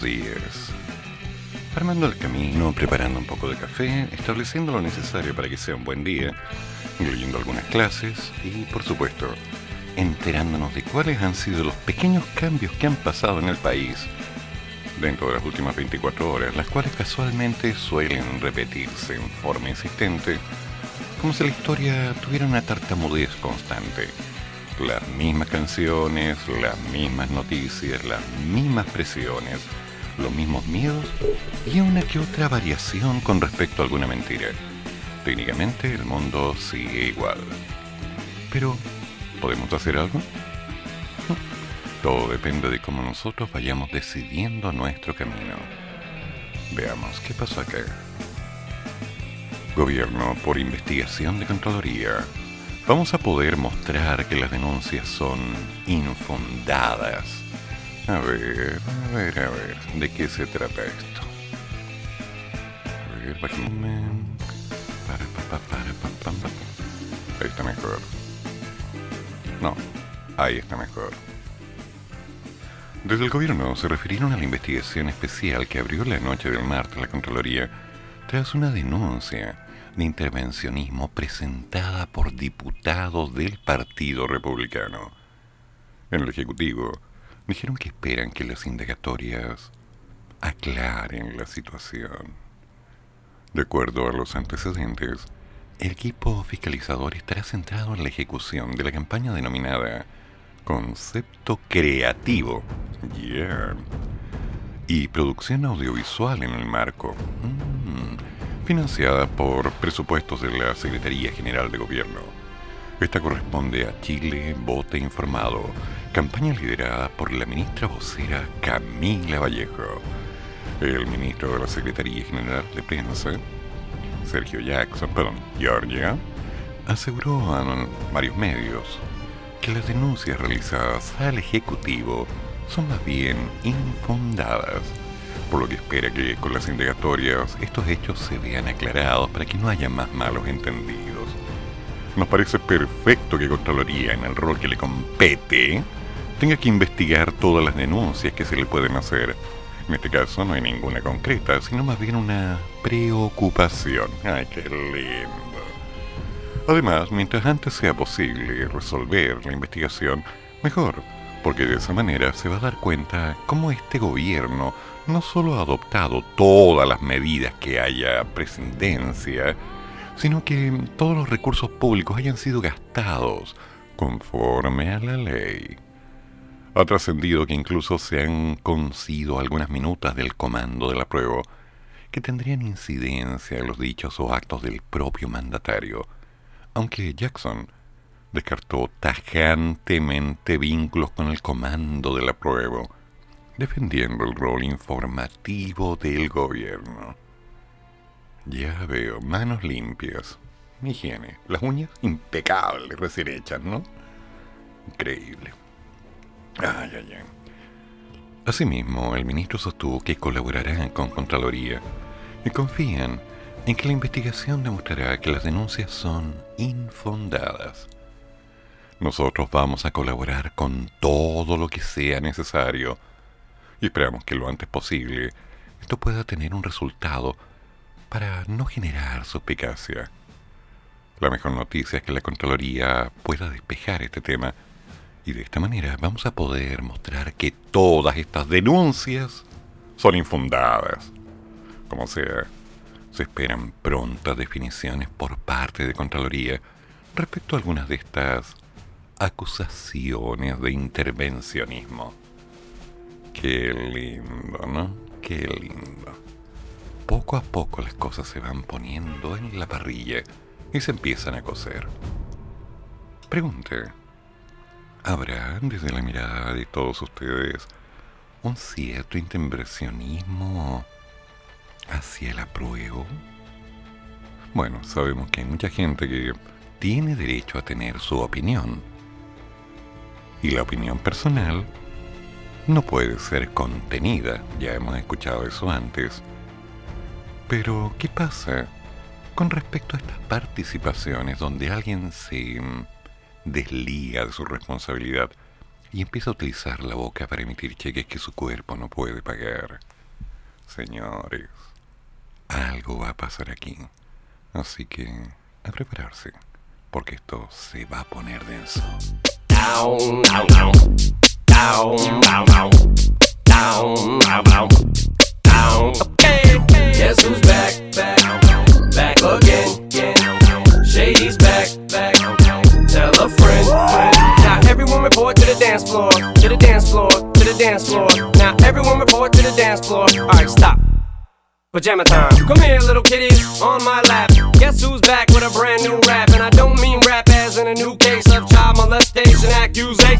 Buenos días. Armando el camino, preparando un poco de café, estableciendo lo necesario para que sea un buen día, incluyendo algunas clases y, por supuesto, enterándonos de cuáles han sido los pequeños cambios que han pasado en el país dentro de las últimas 24 horas, las cuales casualmente suelen repetirse en forma insistente, como si la historia tuviera una tartamudez constante las mismas canciones, las mismas noticias, las mismas presiones, los mismos miedos y una que otra variación con respecto a alguna mentira. Técnicamente el mundo sigue igual. Pero, ¿podemos hacer algo? Todo depende de cómo nosotros vayamos decidiendo nuestro camino. Veamos qué pasó acá. Gobierno por investigación de Contraloría vamos a poder mostrar que las denuncias son infundadas. A ver, a ver, a ver, ¿de qué se trata esto? A ver, Ahí está mejor. No, ahí está mejor. Desde el gobierno se refirieron a la investigación especial que abrió la noche del martes la Contraloría tras una denuncia de intervencionismo presentada por diputados del Partido Republicano. En el Ejecutivo dijeron que esperan que las indagatorias aclaren la situación. De acuerdo a los antecedentes, el equipo fiscalizador estará centrado en la ejecución de la campaña denominada Concepto Creativo y producción audiovisual en el marco. Mm financiada por presupuestos de la Secretaría General de Gobierno. Esta corresponde a Chile Vote Informado, campaña liderada por la ministra vocera Camila Vallejo. El ministro de la Secretaría General de Prensa, Sergio Jackson, perdón, Georgia, aseguró a varios medios que las denuncias realizadas al Ejecutivo son más bien infundadas por lo que espera que con las indagatorias estos hechos se vean aclarados para que no haya más malos entendidos. Nos parece perfecto que Contraloría, en el rol que le compete, tenga que investigar todas las denuncias que se le pueden hacer. En este caso no hay ninguna concreta, sino más bien una preocupación. ¡Ay, qué lindo! Además, mientras antes sea posible resolver la investigación, mejor, porque de esa manera se va a dar cuenta cómo este gobierno no solo ha adoptado todas las medidas que haya presidencia, sino que todos los recursos públicos hayan sido gastados conforme a la ley. Ha trascendido que incluso se han concedido algunas minutas del comando de la prueba que tendrían incidencia en los dichos o actos del propio mandatario, aunque Jackson descartó tajantemente vínculos con el comando de la prueba defendiendo el rol informativo del gobierno. Ya veo, manos limpias, higiene, las uñas impecables, recién hechas, ¿no? Increíble. Ay, ay, ay. Asimismo, el ministro sostuvo que colaborarán con Contraloría y confían en que la investigación demostrará que las denuncias son infundadas. Nosotros vamos a colaborar con todo lo que sea necesario y esperamos que lo antes posible esto pueda tener un resultado para no generar suspicacia. La mejor noticia es que la Contraloría pueda despejar este tema y de esta manera vamos a poder mostrar que todas estas denuncias son infundadas. Como sea, se esperan prontas definiciones por parte de Contraloría respecto a algunas de estas acusaciones de intervencionismo. Qué lindo, ¿no? Qué lindo. Poco a poco las cosas se van poniendo en la parrilla y se empiezan a cocer. Pregunte, ¿habrá desde la mirada de todos ustedes un cierto intervencionismo hacia el apruebo? Bueno, sabemos que hay mucha gente que tiene derecho a tener su opinión. Y la opinión personal no puede ser contenida, ya hemos escuchado eso antes. Pero, ¿qué pasa con respecto a estas participaciones donde alguien se mm, desliga de su responsabilidad y empieza a utilizar la boca para emitir cheques que su cuerpo no puede pagar? Señores, algo va a pasar aquí. Así que a prepararse, porque esto se va a poner denso. Down, down, down. Down, down, down. Down, down, down. Down. Guess who's back, back, back again. Shady's back, back. Tell a friend. Now everyone report to the dance floor, to the dance floor, to the dance floor. Now everyone report to the dance floor. All right, stop. Pajama time. Come here, little kitties, on my lap. Guess who's back with a brand new rap? And I don't mean rap as in a new case of child molestation accusation.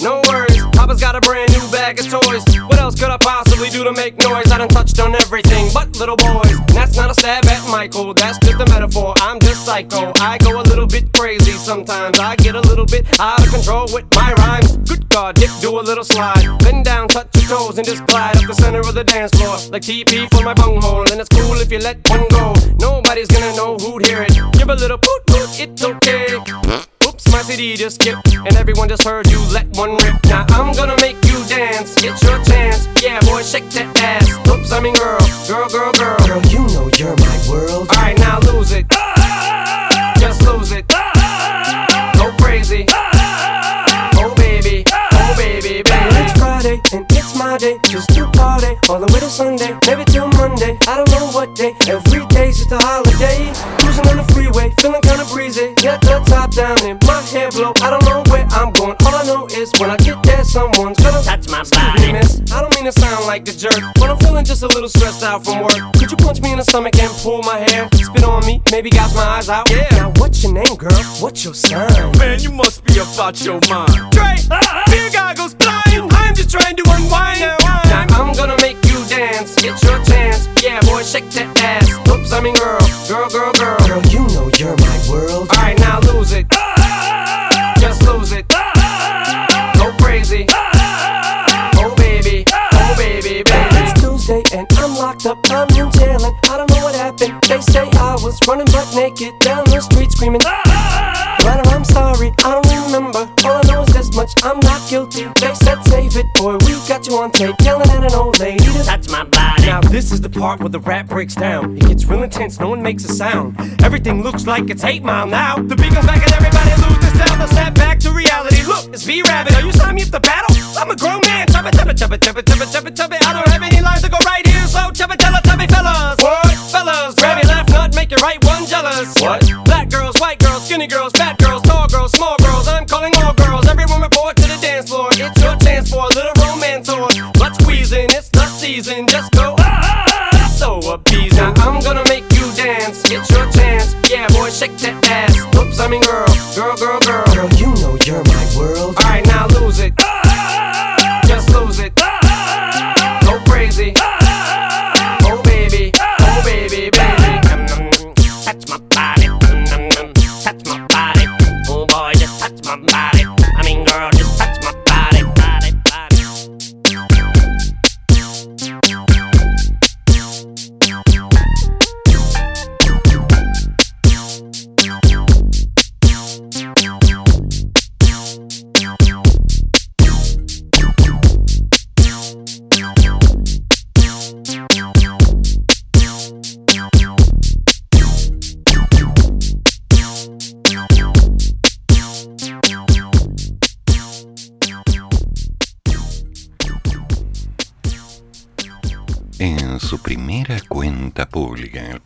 No worries, Papa's got a brand new bag of toys. What else could I possibly do to make noise? I done touched on everything but little boys. And that's not a stab at Michael, that's just a metaphor. I'm just psycho. I go a little bit crazy sometimes. I get a little bit out of control with my rhymes. Good God, Dick, do a little slide. Bend down, touch your toes, and just glide up the center of the dance floor. Like TP for my bunghole. And it's cool if you let one go. Nobody's gonna know who'd hear it. Give a little poot poot, it's okay. Oops, my CD just skipped, and everyone just heard you let one rip. Now I'm gonna make you dance, Get your chance. Yeah, boy, shake that ass. Oops, I mean girl, girl, girl, girl. Girl, you know you're my world. Alright, now lose it. Ah, ah, ah, Just lose it. And it's my day, just to party all the way to Sunday, maybe till Monday. I don't know what day. Every day's just a holiday. Cruising on the freeway, feeling kinda breezy. Got the top down and my hair blow. I don't know where I'm going. All I know is when I get there, someone's gonna touch my me, miss. I don't mean to sound like the jerk, but I'm feeling just a little stressed out from work. Could you punch me in the stomach and pull my hair? Spit on me, maybe gouge my eyes out. Yeah. Now what's your name, girl? What's your sign? Man, you must be about your mind. Dre, beer goggles blind. I'm just trying to unwind. Now I'm gonna make you dance. It's your chance. Yeah, boy, shake that ass. Oops, I mean girl, girl, girl, girl. Girl, you know you're my world. Alright, now lose it. Just lose it. Go crazy. Oh baby, oh baby, baby. It's Tuesday and I'm locked up. I'm in jail and I don't know what happened. They say I was running butt naked down the street screaming. But I'm sorry, I don't remember. All I know is this much, I'm not guilty. They said save it, boy, we got you on tape yelling at an old lady. to Touch my body. now this is the part where the rap breaks down. It gets real intense, no one makes a sound. Everything looks like it's 8 Mile now. The beat goes back and everybody lose the sound. They'll snap back to reality. Look, it's V-Rabbit. Are you signing me up to battle? I'm a grown man. Chubba, chubba, chubba, chubba, chubba, chubba, chubba. I don't have any lines to go right here, so chubba, chubba, chubby fellas. What? Fellas, grab your left nut, make your right one jealous. What? Black girls, white girls, skinny girls, fat girls, tall girls, small girls. I'm season.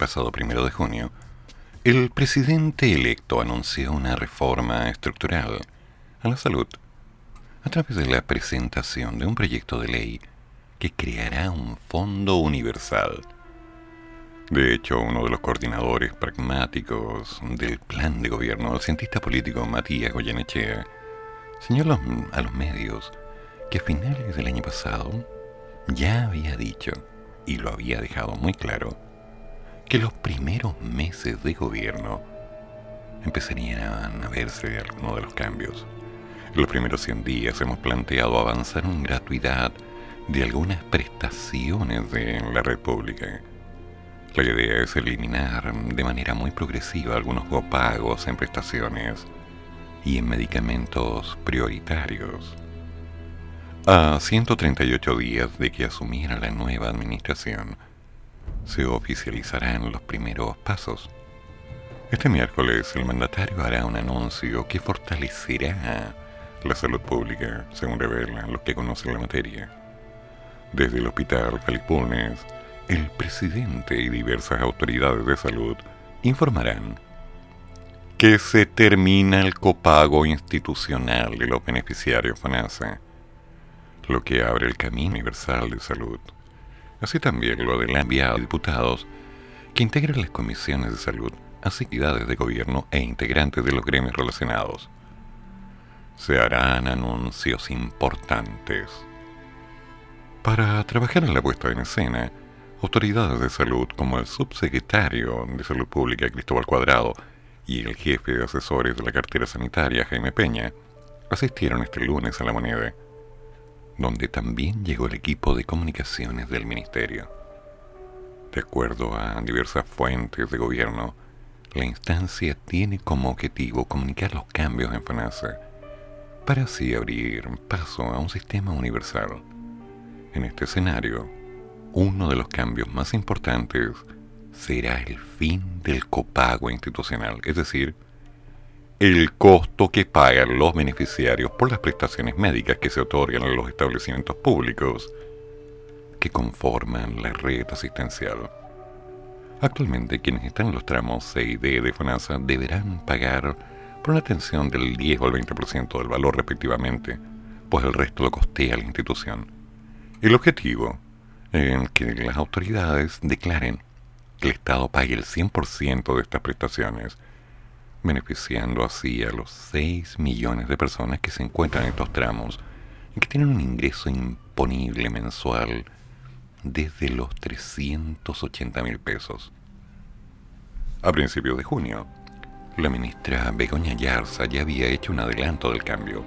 Pasado primero de junio, el presidente electo anunció una reforma estructural a la salud a través de la presentación de un proyecto de ley que creará un fondo universal. De hecho, uno de los coordinadores pragmáticos del plan de gobierno, el cientista político Matías Goyenechea, señaló a los medios que a finales del año pasado ya había dicho, y lo había dejado muy claro, que los primeros meses de gobierno empezarían a verse algunos de los cambios. En los primeros 100 días hemos planteado avanzar en gratuidad de algunas prestaciones de la red pública. La idea es eliminar de manera muy progresiva algunos copagos en prestaciones y en medicamentos prioritarios. A 138 días de que asumiera la nueva administración, se oficializarán los primeros pasos. Este miércoles el mandatario hará un anuncio que fortalecerá la salud pública, según revelan los que conocen la materia. Desde el Hospital Felipe el presidente y diversas autoridades de salud informarán que se termina el copago institucional de los beneficiarios FANASA, lo que abre el camino universal de salud. Así también lo del enviado a diputados que integran las comisiones de salud, actividades de gobierno e integrantes de los gremios relacionados. Se harán anuncios importantes. Para trabajar en la puesta en escena, autoridades de salud como el subsecretario de Salud Pública Cristóbal Cuadrado y el jefe de asesores de la cartera sanitaria Jaime Peña asistieron este lunes a la moneda donde también llegó el equipo de comunicaciones del ministerio. De acuerdo a diversas fuentes de gobierno, la instancia tiene como objetivo comunicar los cambios en FANASA para así abrir paso a un sistema universal. En este escenario, uno de los cambios más importantes será el fin del copago institucional, es decir, el costo que pagan los beneficiarios por las prestaciones médicas que se otorgan en los establecimientos públicos que conforman la red asistencial. Actualmente quienes están en los tramos C y D de FONASA deberán pagar por una atención del 10 o el 20% del valor respectivamente, pues el resto lo costea la institución. El objetivo es que las autoridades declaren que el Estado pague el 100% de estas prestaciones beneficiando así a los 6 millones de personas que se encuentran en estos tramos y que tienen un ingreso imponible mensual desde los 380 mil pesos. A principios de junio, la ministra Begoña Yarza ya había hecho un adelanto del cambio.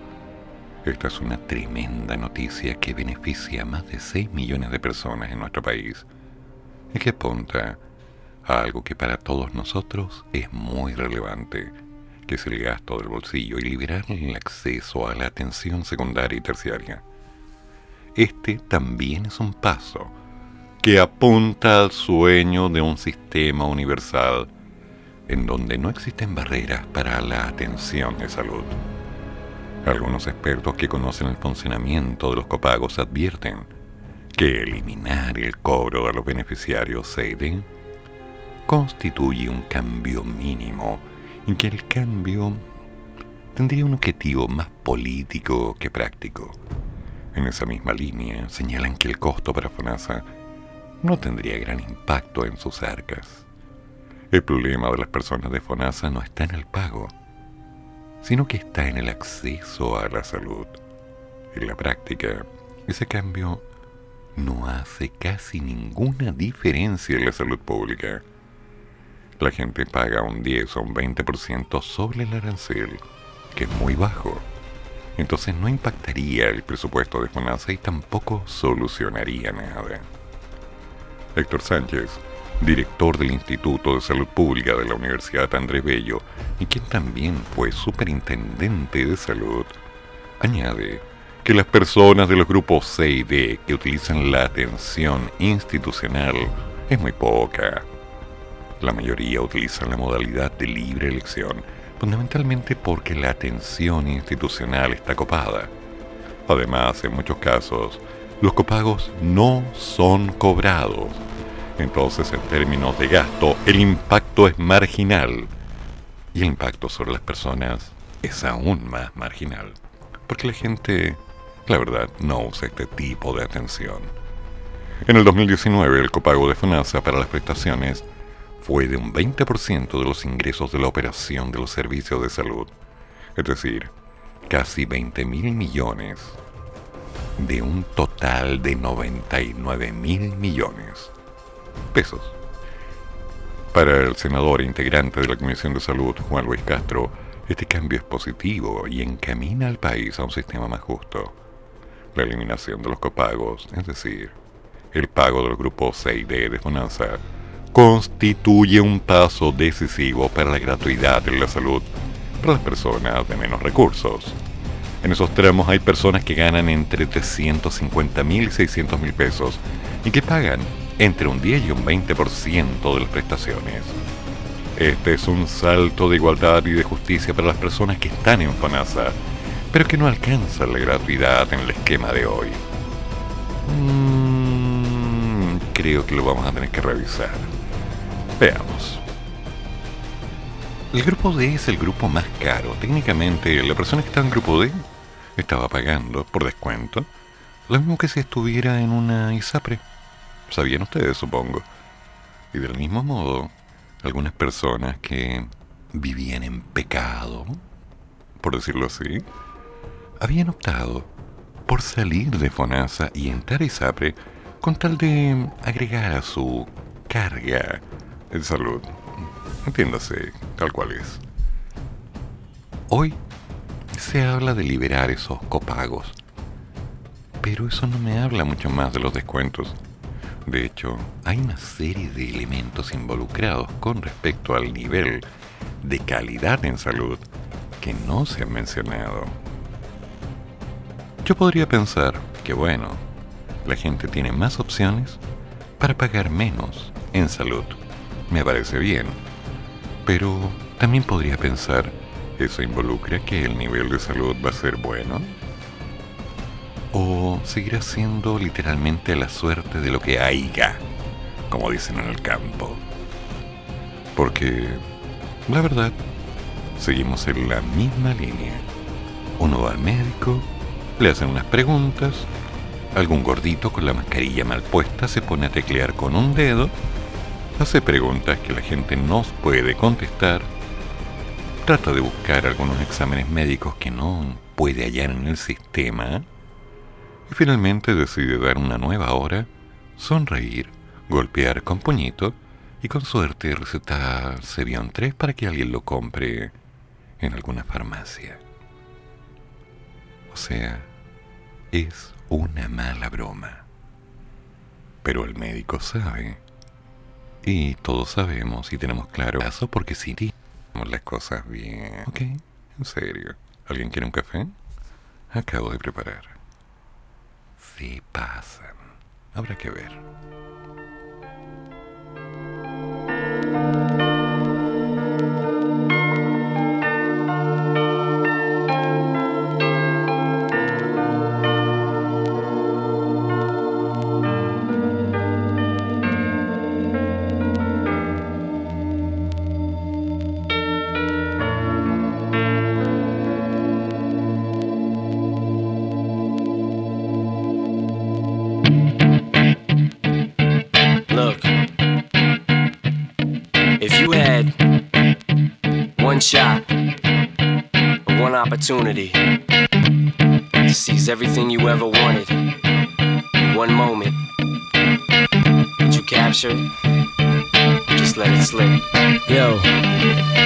Esta es una tremenda noticia que beneficia a más de 6 millones de personas en nuestro país y que apunta algo que para todos nosotros es muy relevante, que es el gasto del bolsillo y liberar el acceso a la atención secundaria y terciaria. Este también es un paso que apunta al sueño de un sistema universal en donde no existen barreras para la atención de salud. Algunos expertos que conocen el funcionamiento de los copagos advierten que eliminar el cobro de los beneficiarios SEIDE constituye un cambio mínimo en que el cambio tendría un objetivo más político que práctico. En esa misma línea señalan que el costo para FONASA no tendría gran impacto en sus arcas. El problema de las personas de FONASA no está en el pago, sino que está en el acceso a la salud. En la práctica, ese cambio no hace casi ninguna diferencia en la salud pública la gente paga un 10 o un 20% sobre el arancel, que es muy bajo. Entonces no impactaría el presupuesto de FONASA y tampoco solucionaría nada. Héctor Sánchez, director del Instituto de Salud Pública de la Universidad Andrés Bello y quien también fue superintendente de salud, añade que las personas de los grupos C y D que utilizan la atención institucional es muy poca la mayoría utilizan la modalidad de libre elección, fundamentalmente porque la atención institucional está copada. Además, en muchos casos, los copagos no son cobrados. Entonces, en términos de gasto, el impacto es marginal. Y el impacto sobre las personas es aún más marginal. Porque la gente, la verdad, no usa este tipo de atención. En el 2019, el copago de FONASA para las prestaciones fue de un 20% de los ingresos de la operación de los servicios de salud. Es decir, casi 20 mil millones de un total de 99 mil millones pesos. Para el senador integrante de la Comisión de Salud, Juan Luis Castro, este cambio es positivo y encamina al país a un sistema más justo. La eliminación de los copagos, es decir, el pago del grupo 6D de Fonanza, constituye un paso decisivo para la gratuidad de la salud para las personas de menos recursos. En esos tramos hay personas que ganan entre 350 mil y 600 mil pesos y que pagan entre un 10 y un 20% de las prestaciones. Este es un salto de igualdad y de justicia para las personas que están en FONASA, pero que no alcanzan la gratuidad en el esquema de hoy. Mm, creo que lo vamos a tener que revisar. Veamos. El grupo D es el grupo más caro. Técnicamente, la persona que está en grupo D estaba pagando, por descuento, lo mismo que si estuviera en una ISAPRE. Sabían ustedes, supongo. Y del mismo modo, algunas personas que vivían en pecado, por decirlo así, habían optado por salir de FONASA y entrar a ISAPRE con tal de agregar a su carga de salud. Entiéndase, tal cual es. Hoy se habla de liberar esos copagos, pero eso no me habla mucho más de los descuentos. De hecho, hay una serie de elementos involucrados con respecto al nivel de calidad en salud que no se han mencionado. Yo podría pensar que, bueno, la gente tiene más opciones para pagar menos en salud. Me parece bien. Pero también podría pensar, ¿eso involucra que el nivel de salud va a ser bueno? ¿O seguirá siendo literalmente la suerte de lo que haya, como dicen en el campo? Porque, la verdad, seguimos en la misma línea. Uno va al médico, le hacen unas preguntas, algún gordito con la mascarilla mal puesta se pone a teclear con un dedo, hace preguntas que la gente no puede contestar, trata de buscar algunos exámenes médicos que no puede hallar en el sistema, y finalmente decide dar una nueva hora, sonreír, golpear con puñito y con suerte recetar Cebion 3 para que alguien lo compre en alguna farmacia. O sea, es una mala broma. Pero el médico sabe. Y todos sabemos y tenemos claro eso porque si hacemos las cosas bien. Ok, en serio. ¿Alguien quiere un café? Acabo de preparar. Sí pasan. Habrá que ver. Opportunity to seize everything you ever wanted in one moment, would you capture it? Just let it slip? Yo.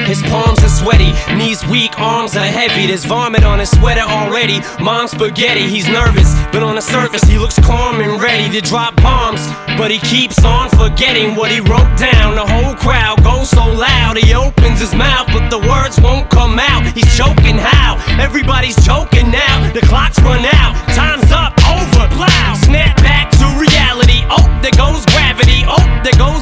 His palms are sweaty, knees weak, arms are heavy. There's vomit on his sweater already. Mom's spaghetti, he's nervous, but on the surface he looks calm and ready to drop bombs. But he keeps on forgetting what he wrote down. The whole crowd goes so loud, he opens his mouth, but the words won't come out. He's choking how? Everybody's choking now. The clock's run out, time's up, over, plow. Snap back to reality. Oh, there goes gravity. Oh, there goes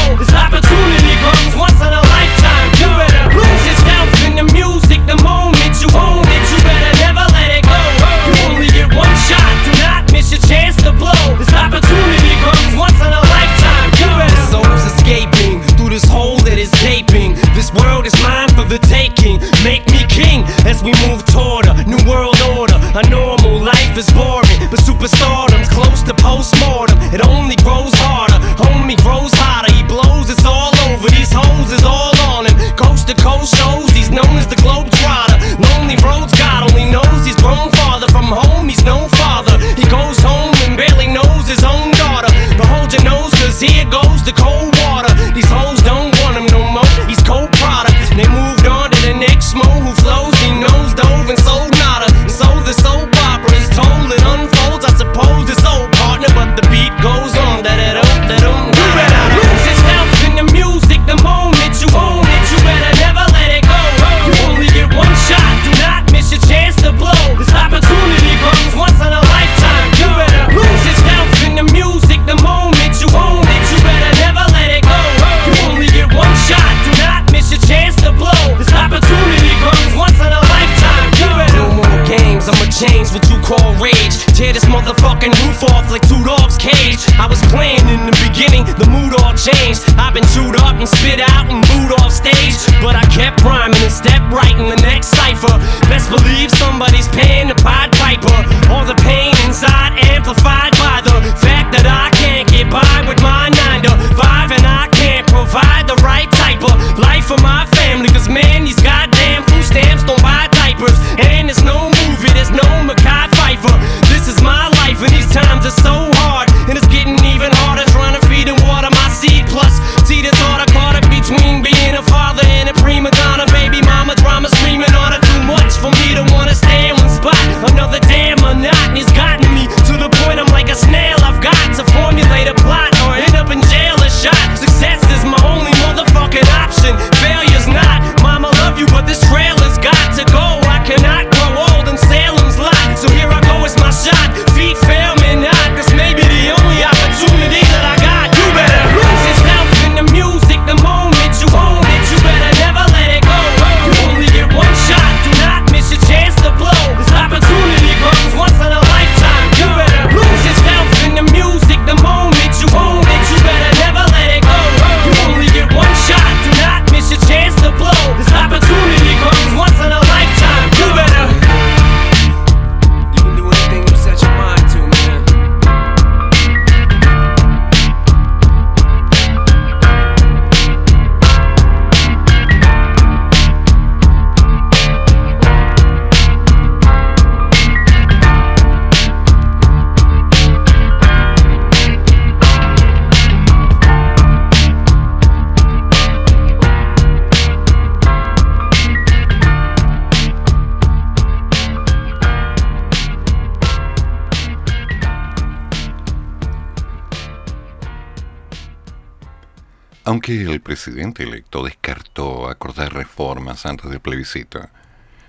Aunque el presidente electo descartó acordar reformas antes del plebiscito,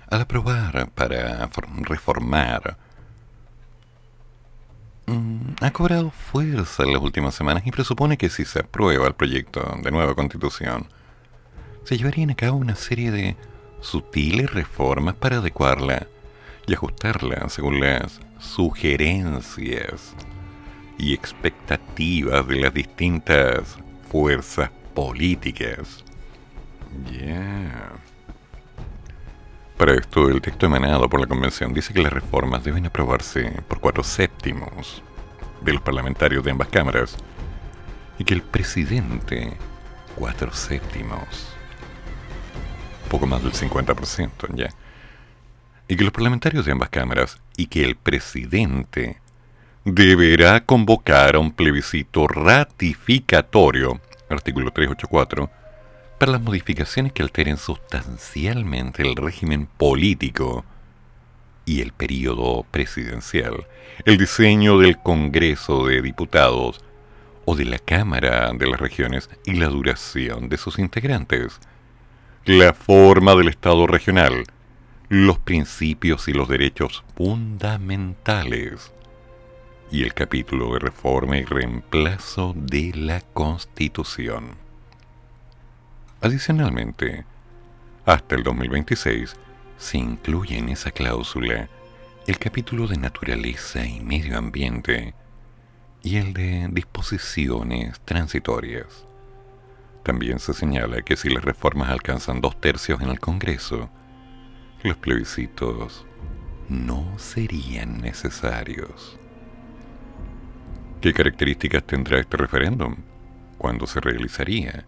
al aprobar para for- reformar, mm, ha cobrado fuerza en las últimas semanas y presupone que si se aprueba el proyecto de nueva constitución, se llevarían a cabo una serie de sutiles reformas para adecuarla y ajustarla según las sugerencias y expectativas de las distintas fuerzas políticas. Ya. Para esto, el texto emanado por la Convención dice que las reformas deben aprobarse por cuatro séptimos de los parlamentarios de ambas cámaras y que el presidente cuatro séptimos, poco más del 50% ya, y que los parlamentarios de ambas cámaras y que el presidente deberá convocar a un plebiscito ratificatorio, artículo 384, para las modificaciones que alteren sustancialmente el régimen político y el período presidencial, el diseño del Congreso de Diputados o de la Cámara de las Regiones y la duración de sus integrantes, la forma del Estado regional, los principios y los derechos fundamentales, y el capítulo de reforma y reemplazo de la Constitución. Adicionalmente, hasta el 2026 se incluye en esa cláusula el capítulo de naturaleza y medio ambiente y el de disposiciones transitorias. También se señala que si las reformas alcanzan dos tercios en el Congreso, los plebiscitos no serían necesarios. ¿Qué características tendrá este referéndum? ¿Cuándo se realizaría?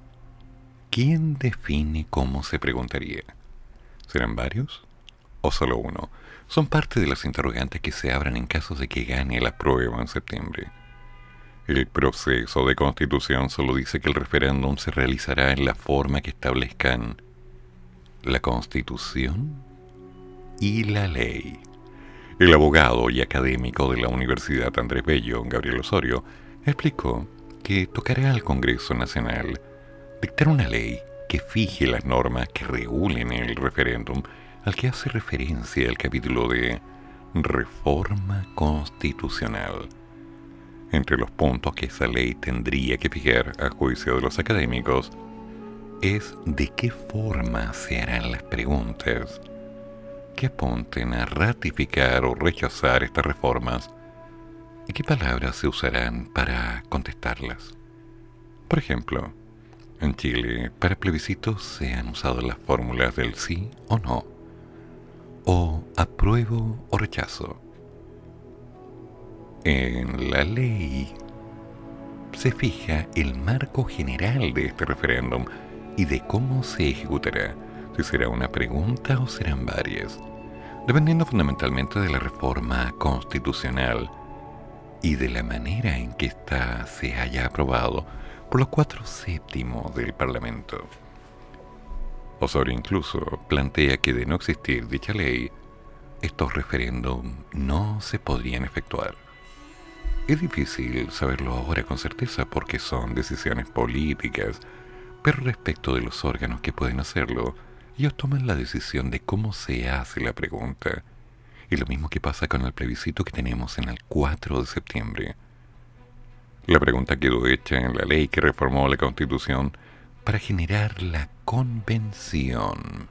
¿Quién define cómo se preguntaría? ¿Serán varios? ¿O solo uno? Son parte de las interrogantes que se abran en caso de que gane la prueba en septiembre. El proceso de constitución solo dice que el referéndum se realizará en la forma que establezcan la constitución y la ley. El abogado y académico de la Universidad Andrés Bello, Gabriel Osorio, explicó que tocará al Congreso Nacional dictar una ley que fije las normas que regulen el referéndum al que hace referencia el capítulo de Reforma Constitucional. Entre los puntos que esa ley tendría que fijar a juicio de los académicos es de qué forma se harán las preguntas, que apunten a ratificar o rechazar estas reformas y qué palabras se usarán para contestarlas. Por ejemplo, en Chile, para plebiscitos se han usado las fórmulas del sí o no, o apruebo o rechazo. En la ley se fija el marco general de este referéndum y de cómo se ejecutará, si será una pregunta o serán varias, dependiendo fundamentalmente de la reforma constitucional y de la manera en que ésta se haya aprobado por los cuatro séptimos del Parlamento. Osorio incluso plantea que de no existir dicha ley, estos referéndums no se podrían efectuar. Es difícil saberlo ahora con certeza porque son decisiones políticas, pero respecto de los órganos que pueden hacerlo, ellos toman la decisión de cómo se hace la pregunta. Y lo mismo que pasa con el plebiscito que tenemos en el 4 de septiembre. La pregunta quedó hecha en la ley que reformó la Constitución para generar la convención.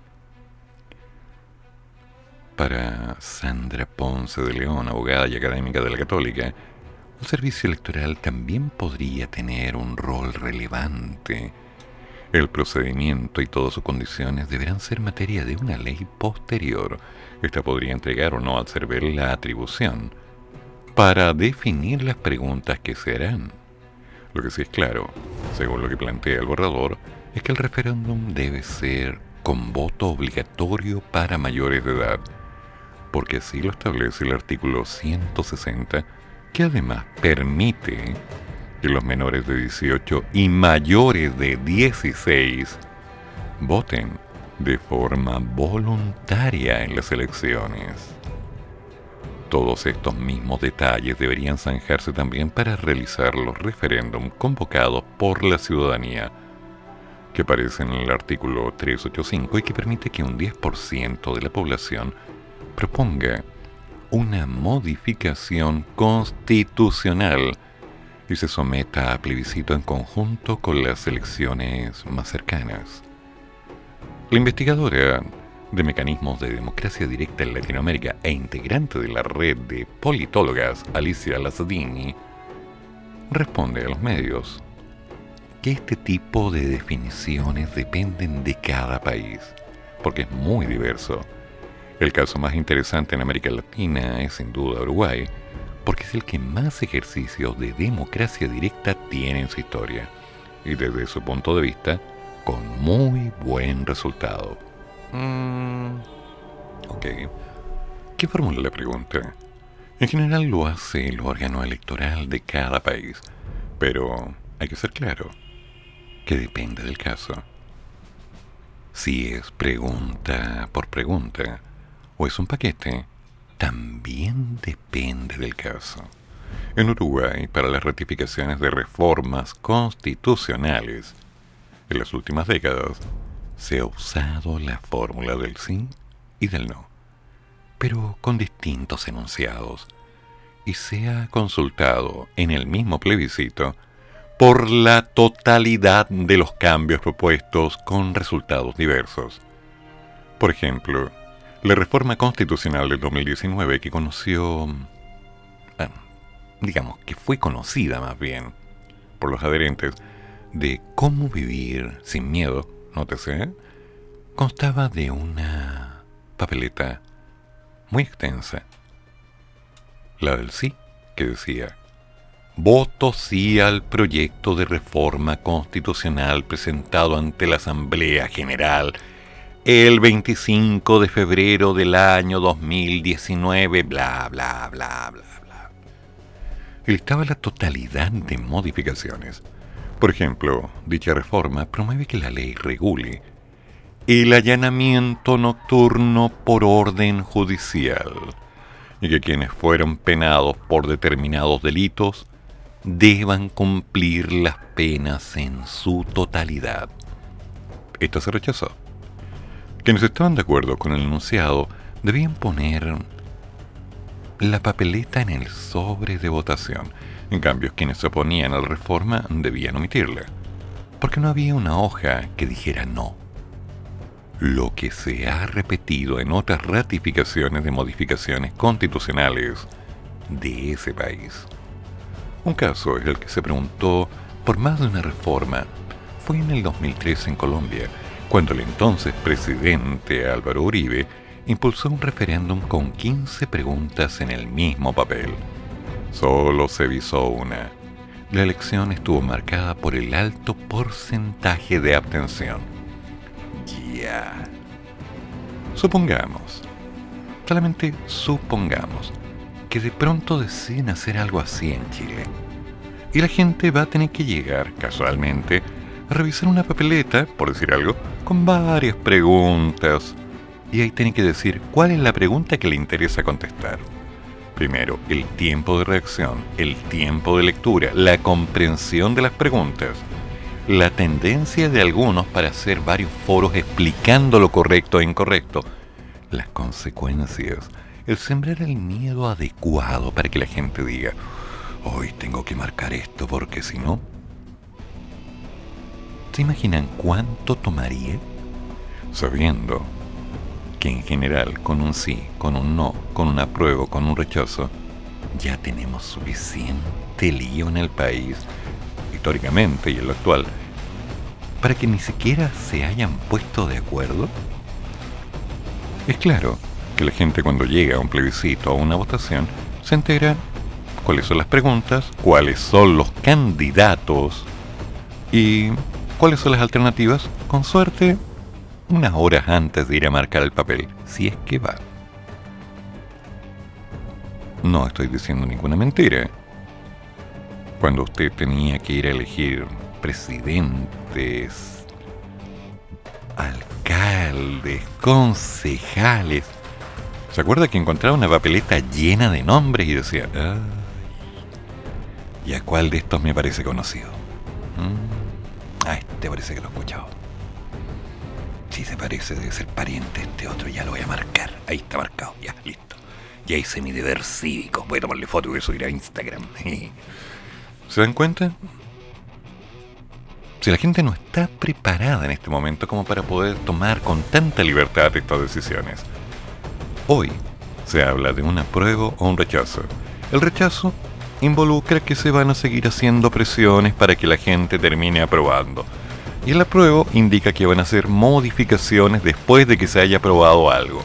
Para Sandra Ponce de León, abogada y académica de la Católica, el servicio electoral también podría tener un rol relevante. El procedimiento y todas sus condiciones deberán ser materia de una ley posterior. Esta podría entregar o no al CERVEL la atribución para definir las preguntas que se harán. Lo que sí es claro, según lo que plantea el borrador, es que el referéndum debe ser con voto obligatorio para mayores de edad, porque así lo establece el artículo 160 que además permite que los menores de 18 y mayores de 16 voten de forma voluntaria en las elecciones. Todos estos mismos detalles deberían zanjarse también para realizar los referéndums convocados por la ciudadanía, que aparecen en el artículo 385 y que permite que un 10% de la población proponga una modificación constitucional y se someta a plebiscito en conjunto con las elecciones más cercanas. La investigadora de mecanismos de democracia directa en Latinoamérica e integrante de la red de politólogas Alicia Lazzadini responde a los medios que este tipo de definiciones dependen de cada país, porque es muy diverso el caso más interesante en América Latina es sin duda Uruguay, porque es el que más ejercicios de democracia directa tiene en su historia, y desde su punto de vista, con muy buen resultado. Mm, ok. ¿Qué formula la pregunta? En general lo hace el órgano electoral de cada país, pero hay que ser claro que depende del caso. Si es pregunta por pregunta, o es un paquete, también depende del caso. En Uruguay, para las ratificaciones de reformas constitucionales, en las últimas décadas, se ha usado la fórmula del sí y del no, pero con distintos enunciados, y se ha consultado en el mismo plebiscito por la totalidad de los cambios propuestos con resultados diversos. Por ejemplo, la reforma constitucional del 2019 que conoció, ah, digamos, que fue conocida más bien por los adherentes de cómo vivir sin miedo, nótese, constaba de una papeleta muy extensa. La del sí, que decía, voto sí al proyecto de reforma constitucional presentado ante la Asamblea General el 25 de febrero del año 2019, bla, bla, bla, bla, bla. Estaba la totalidad de modificaciones. Por ejemplo, dicha reforma promueve que la ley regule el allanamiento nocturno por orden judicial y que quienes fueron penados por determinados delitos deban cumplir las penas en su totalidad. Esto se rechazó. Quienes estaban de acuerdo con el enunciado debían poner la papeleta en el sobre de votación. En cambio, quienes se oponían a la reforma debían omitirla, porque no había una hoja que dijera no. lo que se ha repetido en otras ratificaciones de modificaciones constitucionales de ese país. Un caso es el que se preguntó por más de una reforma. Fue en el 2003 en Colombia, cuando el entonces presidente Álvaro Uribe impulsó un referéndum con 15 preguntas en el mismo papel. Solo se visó una. La elección estuvo marcada por el alto porcentaje de abstención. Ya. Supongamos, solamente supongamos, que de pronto deciden hacer algo así en Chile. Y la gente va a tener que llegar, casualmente, a revisar una papeleta, por decir algo, con varias preguntas. Y ahí tiene que decir cuál es la pregunta que le interesa contestar. Primero, el tiempo de reacción, el tiempo de lectura, la comprensión de las preguntas, la tendencia de algunos para hacer varios foros explicando lo correcto e incorrecto, las consecuencias, el sembrar el miedo adecuado para que la gente diga, hoy tengo que marcar esto porque si no... ¿Se imaginan cuánto tomaría? Sabiendo que en general con un sí, con un no, con un apruebo, con un rechazo, ya tenemos suficiente lío en el país, históricamente y en lo actual, para que ni siquiera se hayan puesto de acuerdo? Es claro que la gente cuando llega a un plebiscito o a una votación se entera cuáles son las preguntas, cuáles son los candidatos y cuáles son las alternativas, con suerte, unas horas antes de ir a marcar el papel, si es que va. No estoy diciendo ninguna mentira. Cuando usted tenía que ir a elegir presidentes, alcaldes, concejales, ¿se acuerda que encontraba una papeleta llena de nombres y decía, ¿y a cuál de estos me parece conocido? Mm, a este parece que lo he escuchado. Si se parece, debe ser pariente este otro, ya lo voy a marcar. Ahí está marcado, ya, listo. Ya hice mi deber cívico. Voy a tomarle foto y voy a subir a Instagram. ¿Se dan cuenta? Si la gente no está preparada en este momento como para poder tomar con tanta libertad estas decisiones. Hoy se habla de un apruebo o un rechazo. El rechazo involucra que se van a seguir haciendo presiones para que la gente termine aprobando. Y el apruebo indica que van a hacer modificaciones después de que se haya aprobado algo.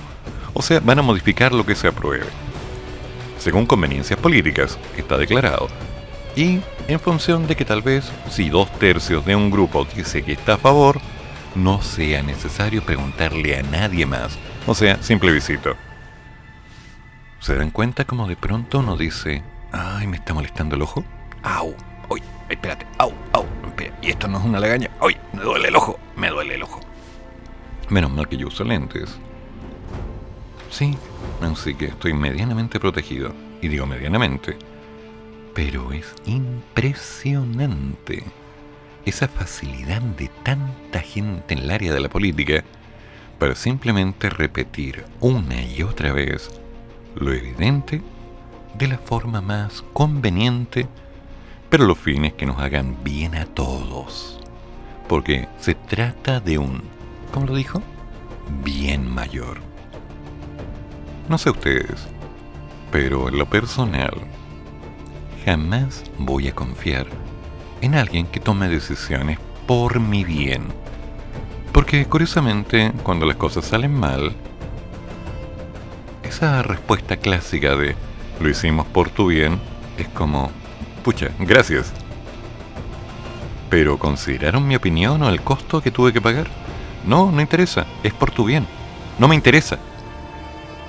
O sea, van a modificar lo que se apruebe. Según conveniencias políticas, está declarado. Y en función de que tal vez, si dos tercios de un grupo dice que está a favor, no sea necesario preguntarle a nadie más. O sea, simple visito. ¿Se dan cuenta como de pronto uno dice, ay, me está molestando el ojo? ¡Au! ¡Uy! Espérate, ¡au! ¡au! Espera. Y esto no es una lagaña. ¡Uy! Me duele el ojo, me duele el ojo. Menos mal que yo uso lentes. Sí, así que estoy medianamente protegido. Y digo medianamente. Pero es impresionante esa facilidad de tanta gente en el área de la política para simplemente repetir una y otra vez lo evidente de la forma más conveniente, pero los fines que nos hagan bien a todos. Porque se trata de un, ¿cómo lo dijo? Bien mayor. No sé ustedes, pero en lo personal, jamás voy a confiar en alguien que tome decisiones por mi bien. Porque curiosamente, cuando las cosas salen mal, esa respuesta clásica de lo hicimos por tu bien es como, pucha, gracias. Pero ¿consideraron mi opinión o el costo que tuve que pagar? No, no interesa, es por tu bien. No me interesa.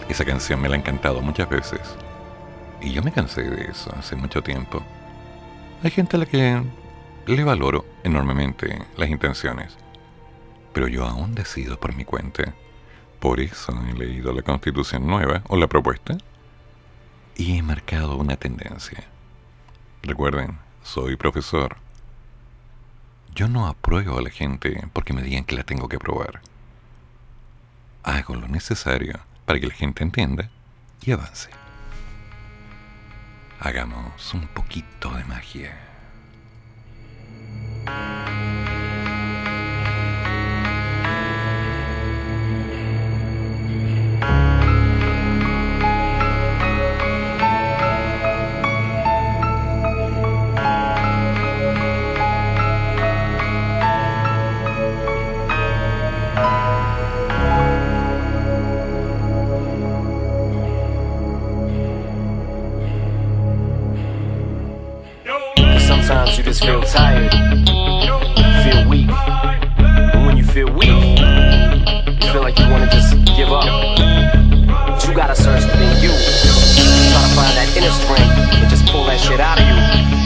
Esa canción me la ha encantado muchas veces. Y yo me cansé de eso hace mucho tiempo. Hay gente a la que le valoro enormemente las intenciones. Pero yo aún decido por mi cuenta. Por eso he leído la constitución nueva o la propuesta y he marcado una tendencia. Recuerden, soy profesor. Yo no apruebo a la gente porque me digan que la tengo que aprobar. Hago lo necesario para que la gente entienda y avance. Hagamos un poquito de magia. Feel tired, feel weak. And when you feel weak, you feel like you wanna just give up. But you gotta search within you. Try to find that inner strength and just pull that shit out of you.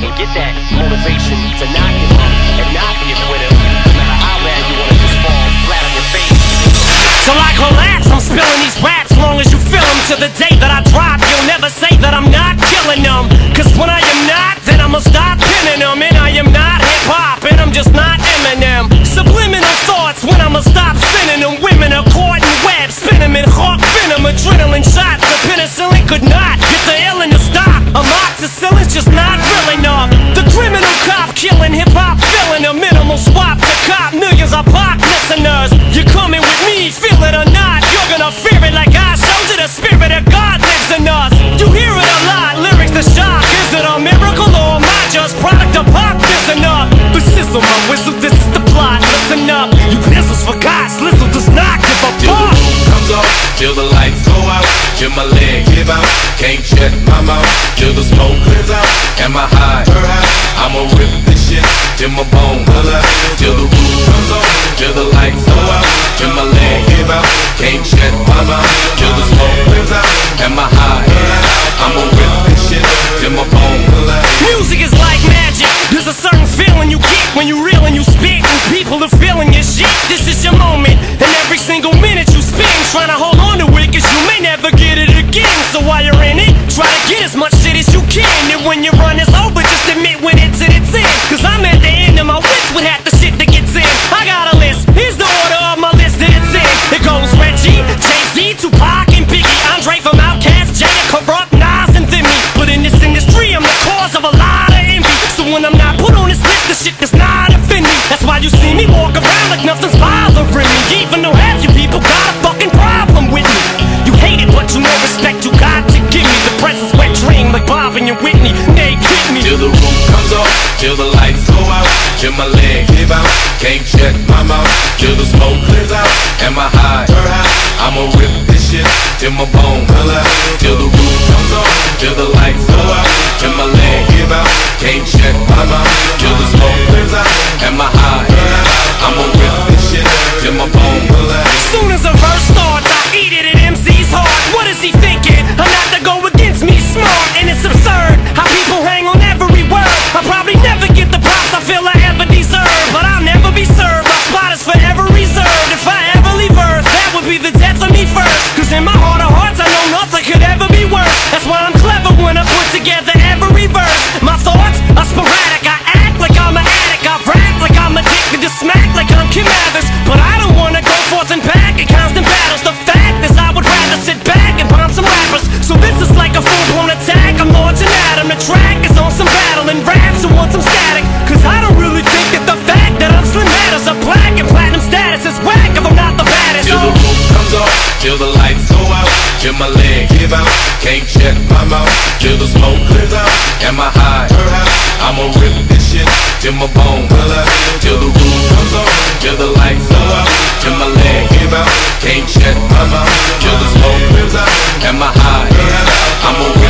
And get that motivation to not give up and not be a quitter. No matter how bad you wanna just fall flat on your face. Till I collapse, I'm spilling these raps long as you feel them. To the day that I drop, never say that I'm not killing them. Cause when I am not, then I'ma stop pinning them. And I am not hip hop, and I'm just not Eminem. Subliminal thoughts when I'ma stop sending them. Women are caught in webs, spin them in hawk venom. Adrenaline shots, the penicillin could not get the illin to stop. Amoxicillin's just not real enough. The criminal cop killing hip hop, filling a minimal swap to cop can't shut my mouth, till the smoke clears out, and my high, I'ma rip this shit, till my bone out, till the roof comes off, till the lights go out, till my leg give out, can't shut my mouth, till my leg give out, can't shut my mouth, till the smoke clears out, and my high, I'ma rip this shit, till my bone out, till the roof comes off, till the lights go out, till my leg give out, can't shut my mouth, till the smoke clears out, and my high, I'ma rip this shit, till my bone pull That's why I'm clever when I put together every verse. My thoughts are sporadic. I act like I'm an addict. I rap like I'm addicted to smack like I'm Kim Mathers. But I don't wanna go forth and back in constant battles. The fact is, I would rather sit back and bomb some rappers. So this is like a full blown attack. I'm launching at 'em. The track is on some battle and raps who want some static. Cause I don't really think that the fact that I'm slim matters. A black and platinum status is whack if I'm not the baddest. Till the roof comes off, till the lights go out, till my leg give out, can't shut my mouth, till the smoke clears out, and my high, I'ma rip this shit, till my bone out, till the roof comes off, till the lights go out, till my leg give out, can't shut my mouth, till the smoke clears out, and my high, I'ma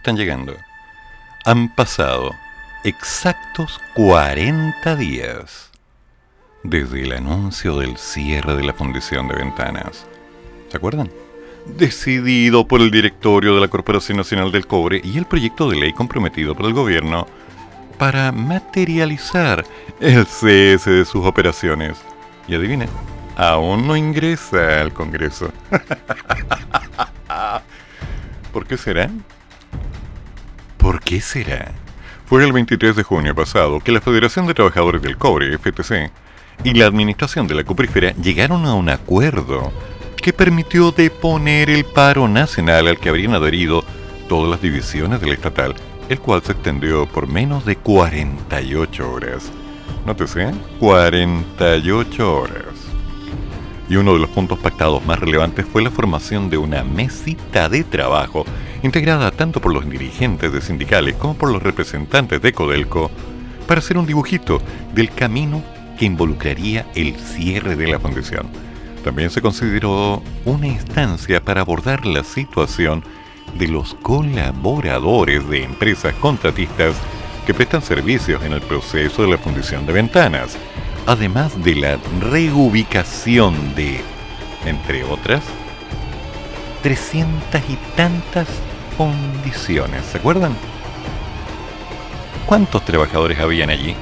están llegando. Han pasado exactos 40 días desde el anuncio del cierre de la fundición de ventanas. ¿Se acuerdan? Decidido por el directorio de la Corporación Nacional del Cobre y el proyecto de ley comprometido por el gobierno para materializar el cese de sus operaciones. Y adivinen, aún no ingresa al Congreso. ¿Por qué será? ¿Por qué será? Fue el 23 de junio pasado que la Federación de Trabajadores del Cobre, FTC, y la administración de la cuprífera llegaron a un acuerdo que permitió deponer el paro nacional al que habrían adherido todas las divisiones del estatal, el cual se extendió por menos de 48 horas. Nótese, 48 horas. Y uno de los puntos pactados más relevantes fue la formación de una mesita de trabajo integrada tanto por los dirigentes de sindicales como por los representantes de Codelco para hacer un dibujito del camino que involucraría el cierre de la fundación. También se consideró una instancia para abordar la situación de los colaboradores de empresas contratistas que prestan servicios en el proceso de la fundición de ventanas, además de la reubicación de, entre otras, 300 y tantas fundiciones. ¿Se acuerdan? ¿Cuántos trabajadores habían allí?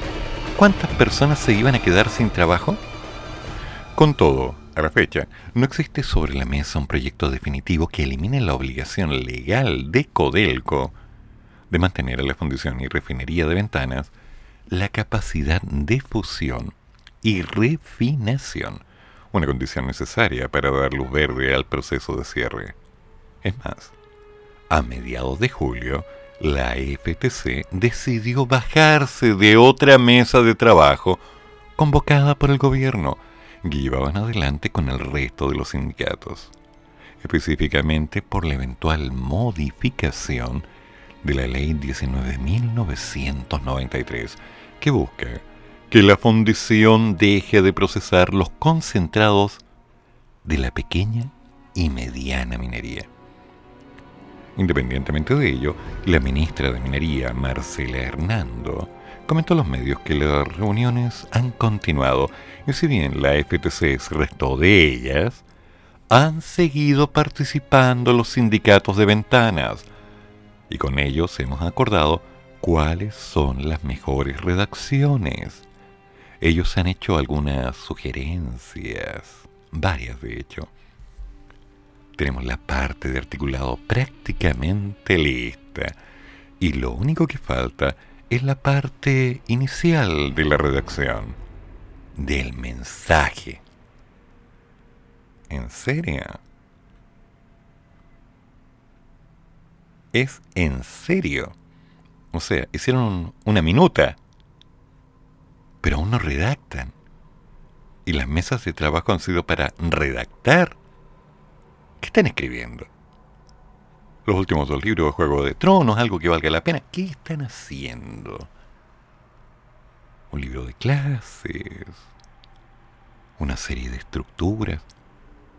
¿Cuántas personas se iban a quedar sin trabajo? Con todo, a la fecha, no existe sobre la mesa un proyecto definitivo que elimine la obligación legal de Codelco de mantener a la fundición y refinería de ventanas la capacidad de fusión y refinación, una condición necesaria para dar luz verde al proceso de cierre. Es más, a mediados de julio, la FTC decidió bajarse de otra mesa de trabajo convocada por el gobierno que llevaban adelante con el resto de los sindicatos, específicamente por la eventual modificación de la ley 19.993 que busca que la fundición deje de procesar los concentrados de la pequeña y mediana minería. Independientemente de ello, la ministra de Minería, Marcela Hernando, comentó a los medios que las reuniones han continuado y si bien la FTC se restó de ellas, han seguido participando los sindicatos de ventanas y con ellos hemos acordado cuáles son las mejores redacciones. Ellos han hecho algunas sugerencias, varias de hecho tenemos la parte de articulado prácticamente lista y lo único que falta es la parte inicial de la redacción, del mensaje. ¿En serio? Es en serio. O sea, hicieron una minuta, pero aún no redactan. Y las mesas de trabajo han sido para redactar ¿Qué están escribiendo? Los últimos dos libros, Juego de Tronos, algo que valga la pena. ¿Qué están haciendo? Un libro de clases, una serie de estructuras.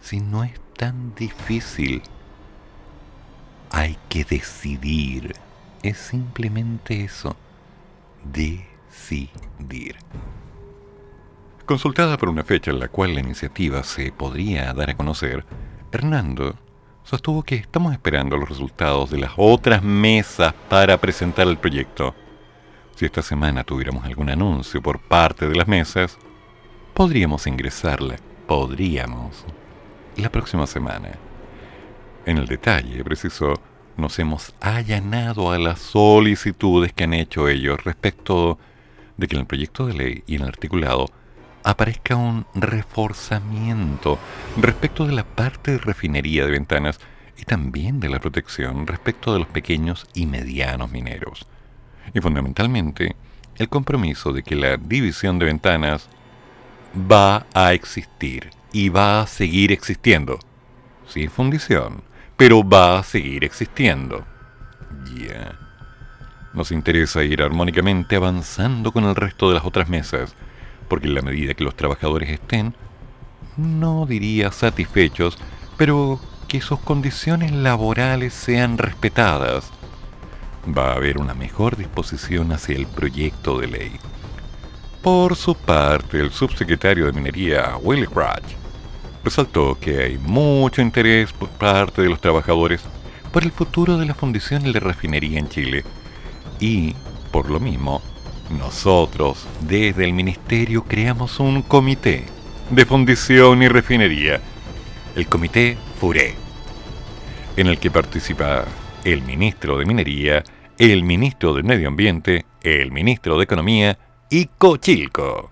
Si no es tan difícil, hay que decidir. Es simplemente eso, decidir. Consultada por una fecha en la cual la iniciativa se podría dar a conocer, Hernando sostuvo que estamos esperando los resultados de las otras mesas para presentar el proyecto. Si esta semana tuviéramos algún anuncio por parte de las mesas, podríamos ingresarla. Podríamos. La próxima semana. En el detalle, preciso, nos hemos allanado a las solicitudes que han hecho ellos respecto de que en el proyecto de ley y en el articulado aparezca un reforzamiento respecto de la parte de refinería de ventanas y también de la protección respecto de los pequeños y medianos mineros. Y fundamentalmente, el compromiso de que la división de ventanas va a existir y va a seguir existiendo. Sin fundición, pero va a seguir existiendo. Ya. Nos interesa ir armónicamente avanzando con el resto de las otras mesas porque en la medida que los trabajadores estén, no diría satisfechos, pero que sus condiciones laborales sean respetadas, va a haber una mejor disposición hacia el proyecto de ley. Por su parte, el subsecretario de Minería, Willy Crutch, resaltó que hay mucho interés por parte de los trabajadores por el futuro de la fundición y la refinería en Chile y, por lo mismo, nosotros, desde el Ministerio, creamos un comité de fundición y refinería, el Comité FURE, en el que participa el ministro de Minería el ministro del Medio Ambiente, el ministro de Economía y Cochilco.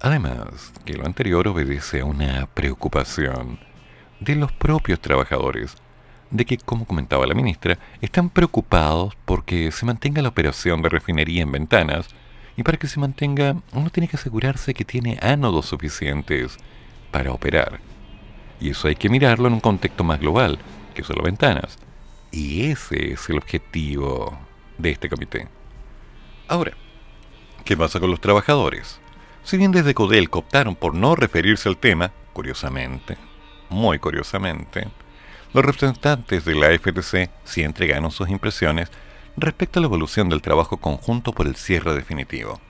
Además, que lo anterior obedece a una preocupación de los propios trabajadores, de que, como comentaba la ministra, están preocupados porque se mantenga la operación de refinería en ventanas y para que se mantenga uno tiene que asegurarse que tiene ánodos suficientes para operar. Y eso hay que mirarlo en un contexto más global, que solo ventanas. Y ese es el objetivo de este comité. Ahora, ¿qué pasa con los trabajadores? Si bien desde Codel optaron por no referirse al tema, curiosamente, muy curiosamente, los representantes de la FTC sí entregaron sus impresiones respecto a la evolución del trabajo conjunto por el cierre definitivo.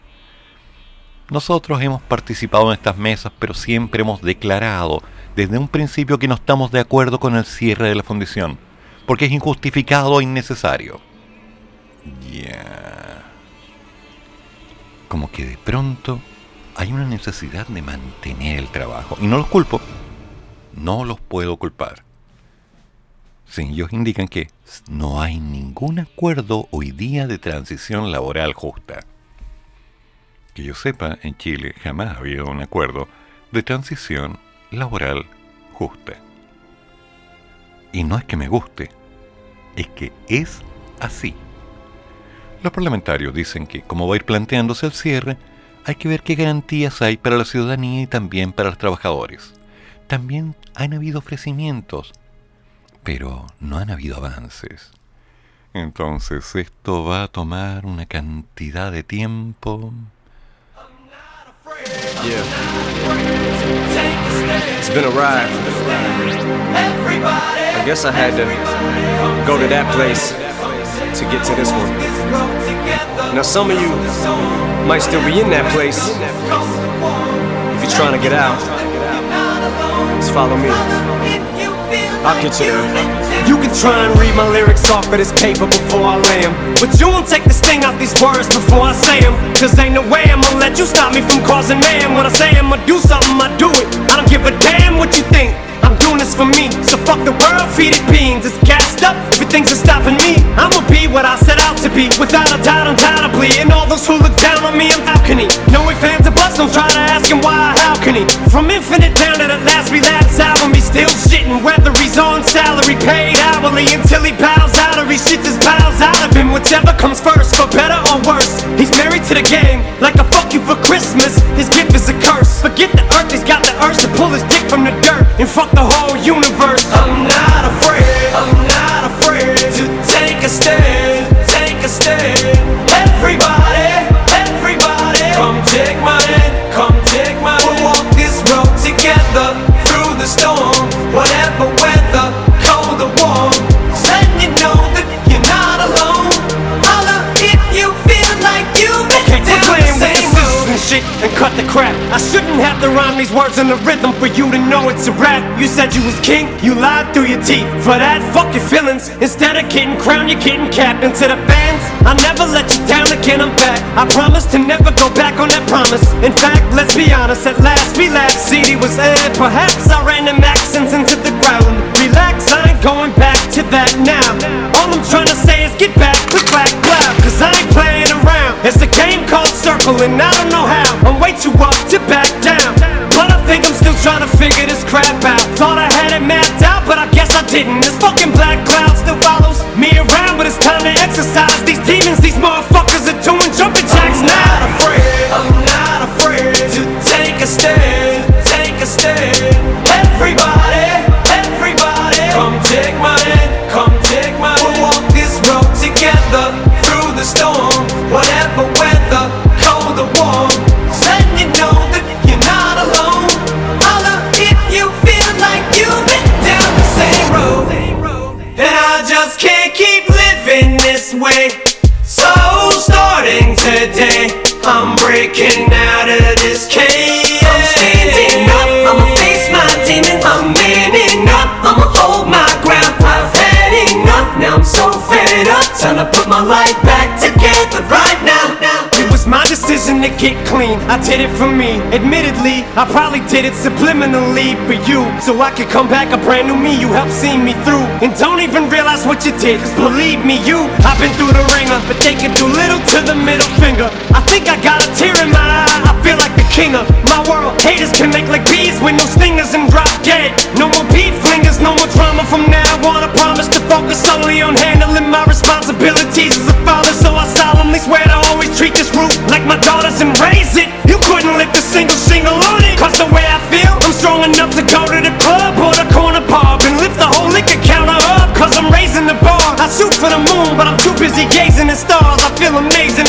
Nosotros hemos participado en estas mesas, pero siempre hemos declarado desde un principio que no estamos de acuerdo con el cierre de la fundición, porque es injustificado e innecesario. Ya. Como que de pronto hay una necesidad de mantener el trabajo. Y no los culpo. No los puedo culpar. Ellos indican que no hay ningún acuerdo hoy día de transición laboral justa. Que yo sepa, en Chile jamás ha habido un acuerdo de transición laboral justa. Y no es que me guste, es que es así. Los parlamentarios dicen que, como va a ir planteándose el cierre, hay que ver qué garantías hay para la ciudadanía y también para los trabajadores. También han habido ofrecimientos pero no han habido avances. Entonces esto va a tomar una cantidad de tiempo. Yeah. It's been a ride. I guess I had to go to that place to get to this one. Now some of you might still be in that place. If you're trying to get out, just follow me. I'll get you. You can try and read my lyrics off of this paper before I lay 'em, But you won't take the sting out these words before I say 'em. Cause ain't no way I'ma let you stop me from causing man. When I say I'ma do something, I do it. I don't give a damn what you think. I'm doing this for me. So fuck the world, feed it beans. It's gassed up, everything's stopping me. I'ma be what I set out to be, without a doubt, undoubtedly. And all those who look down on me, I'm balcony. No way fans of bust, don't try to ask him why, how can he? From infinite down to the last relapse album, he's still shitting. Whether salary, paid hourly, until he bows out or he shits his bowels out of him. Whichever comes first, for better or worse. He's married to the game, like a fuck you for Christmas. His gift is a curse. Forget the earth, he's got the urge to pull his dick from the dirt and fuck the crap. I shouldn't have to rhyme these words in the rhythm for you to know it's a rap. You said you was king, you lied through your teeth. For that, fuck your feelings. Instead of getting crowned, you're getting capped. And to the fans, I never let you down again. I'm back. I promise to never go back on that promise. In fact, let's be honest. At last, we laughed. CD was aired. Perhaps I ran them accents into the ground. Relax, I ain't going back to that now. All I'm trying to say is get back, click, clack, clap. Cause I ain't playing around. It's a game called And I don't know how. I'm way too up to back down. But I think I'm still trying to figure this crap out. Thought I had it mapped out, but I guess I didn't. This fucking black breaking out of this cage. I'm standing up, I'ma face my demons. I'm manning up, I'ma hold my ground. I've had enough, now I'm so fed up. Time to put my life back together right now. My decision to get clean. I did it for me. Admittedly, I probably did it subliminally for you. So I could come back a brand new me. You helped see me through. And don't even realize what you did. Cause believe me, you, I've been through the ringer. But they can do little to the middle finger. I think I got a tear in my eye. I feel like the king of my world. Haters can make like bees with no stingers and drop dead. No more beef flingers, no more drama from now on. I promise to focus solely on handling my responsibilities my daughters and raise it. You couldn't lift a single single on it. Cause the way I feel, I'm strong enough to go to the club or the corner pub and lift the whole liquor counter up. Cause I'm raising the bar. I shoot for the moon, but I'm too busy gazing at stars. I feel amazing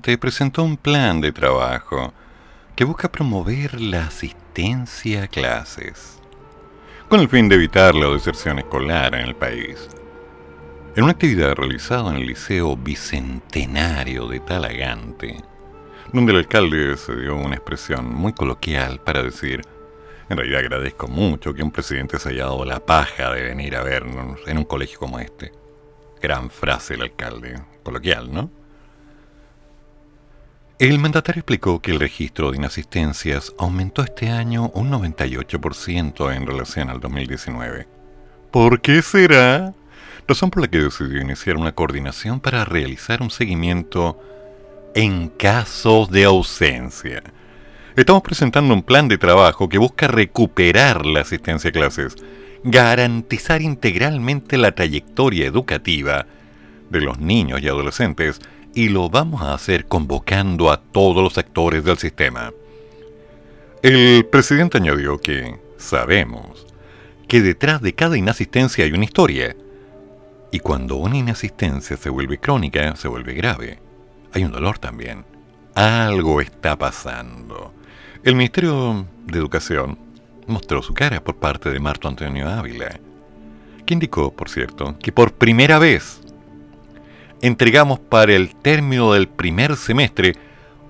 presentó un plan de trabajo que busca promover la asistencia a clases, con el fin de evitar la deserción escolar en el país. En una actividad realizada en el Liceo Bicentenario de Talagante, donde el alcalde se dio una expresión muy coloquial para decir, en realidad agradezco mucho que un presidente se haya dado la paja de venir a vernos en un colegio como este. Gran frase el alcalde, coloquial, ¿no? El mandatario explicó que el registro de inasistencias aumentó este año un 98% en relación al 2019. ¿Por qué será? Razón por la que decidió iniciar una coordinación para realizar un seguimiento en casos de ausencia. Estamos presentando un plan de trabajo que busca recuperar la asistencia a clases, garantizar integralmente la trayectoria educativa de los niños y adolescentes y lo vamos a hacer convocando a todos los actores del sistema. El presidente añadió que sabemos que detrás de cada inasistencia hay una historia y cuando una inasistencia se vuelve crónica, se vuelve grave. Hay un dolor también. Algo está pasando. El Ministerio de Educación mostró su cara por parte de Marto Antonio Ávila, que indicó, por cierto, que por primera vez entregamos para el término del primer semestre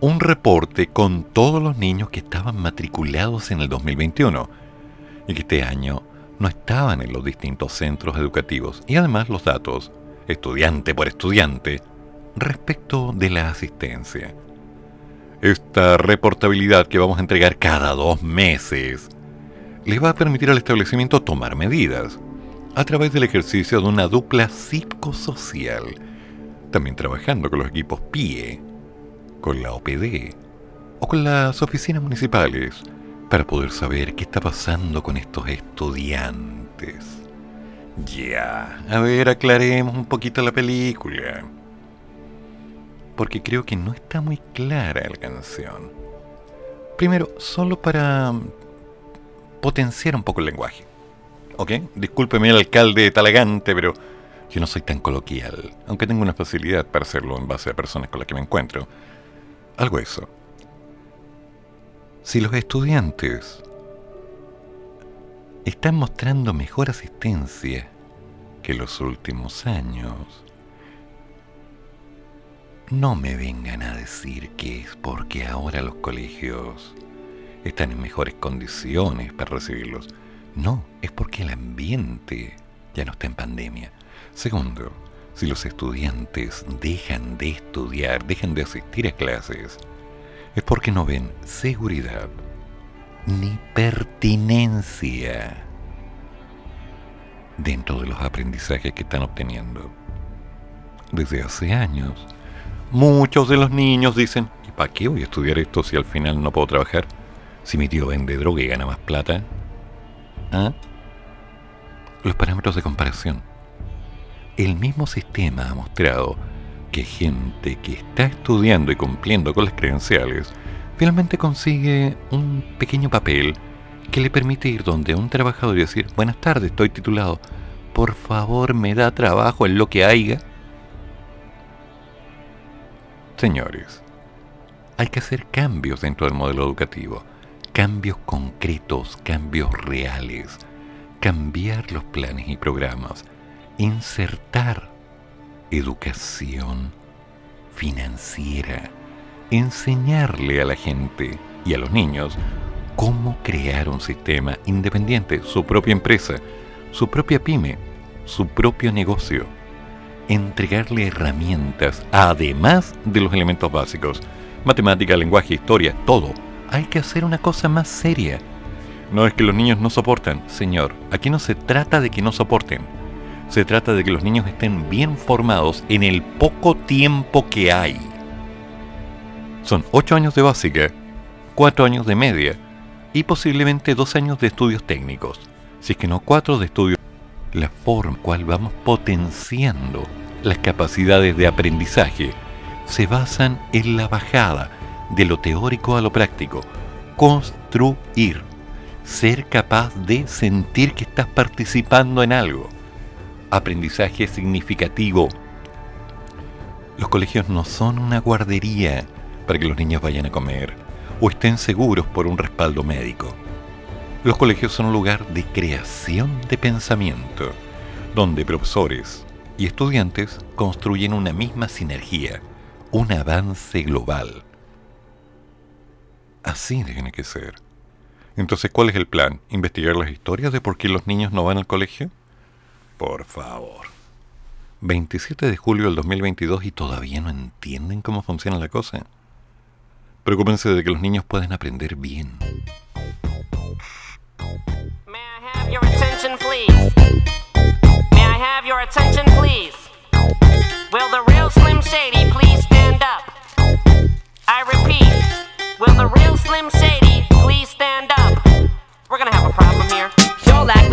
un reporte con todos los niños que estaban matriculados en el 2021 y que este año no estaban en los distintos centros educativos y además los datos, estudiante por estudiante, respecto de la asistencia. Esta reportabilidad que vamos a entregar cada dos meses les va a permitir al establecimiento tomar medidas a través del ejercicio de una dupla psicosocial, también trabajando con los equipos PIE, con la OPD o con las oficinas municipales para poder saber qué está pasando con estos estudiantes. Ya, a ver, aclaremos un poquito la película. Porque creo que no está muy clara la canción. Primero, solo para potenciar un poco el lenguaje. ¿Ok? Discúlpeme el alcalde de Talagante, pero yo no soy tan coloquial, aunque tengo una facilidad para hacerlo en base a personas con las que me encuentro. Algo eso. Si los estudiantes están mostrando mejor asistencia que los últimos años, no me vengan a decir que es porque ahora los colegios están en mejores condiciones para recibirlos. No, es porque el ambiente ya no está en pandemia. Segundo, si los estudiantes dejan de estudiar, dejan de asistir a clases, es porque no ven seguridad ni pertinencia dentro de los aprendizajes que están obteniendo. Desde hace años, muchos de los niños dicen, ¿y para qué voy a estudiar esto si al final no puedo trabajar? Si mi tío vende droga y gana más plata. ¿Ah? Los parámetros de comparación. El mismo sistema ha mostrado que gente que está estudiando y cumpliendo con las credenciales finalmente consigue un pequeño papel que le permite ir donde un trabajador y decir, buenas tardes, estoy titulado, por favor me da trabajo en lo que haya. Señores, hay que hacer cambios dentro del modelo educativo, cambios concretos, cambios reales, cambiar los planes y programas, insertar educación financiera, enseñarle a la gente y a los niños cómo crear un sistema independiente, su propia empresa, su propia pyme, su propio negocio. Entregarle herramientas, además de los elementos básicos, matemática, lenguaje, historia, todo. Hay que hacer una cosa más seria. No es que los niños no soportan, señor. Aquí no se trata de que no soporten. Se trata de que los niños estén bien formados en el poco tiempo que hay. Son 8 años de básica, 4 años de media y posiblemente 2 años de estudios técnicos. Si es que no 4 de estudios. La forma en cual vamos potenciando las capacidades de aprendizaje se basan en la bajada de lo teórico a lo práctico. Construir. Ser capaz de sentir que estás participando en algo. Aprendizaje significativo. Los colegios no son una guardería para que los niños vayan a comer o estén seguros por un respaldo médico. Los colegios son un lugar de creación de pensamiento, donde profesores y estudiantes construyen una misma sinergia un avance global. Así tiene que ser. Entonces, ¿cuál es el plan? ¿Investigar las historias de por qué los niños no van al colegio? Por favor. 27 de julio del 2022 y todavía no entienden cómo funciona la cosa. Preocúpense de que los niños puedan aprender bien. May I have your attention, please? May I have your attention, please? Will the real Slim Shady please stand up? I repeat, will the real Slim Shady please stand up? We're gonna have a problem here.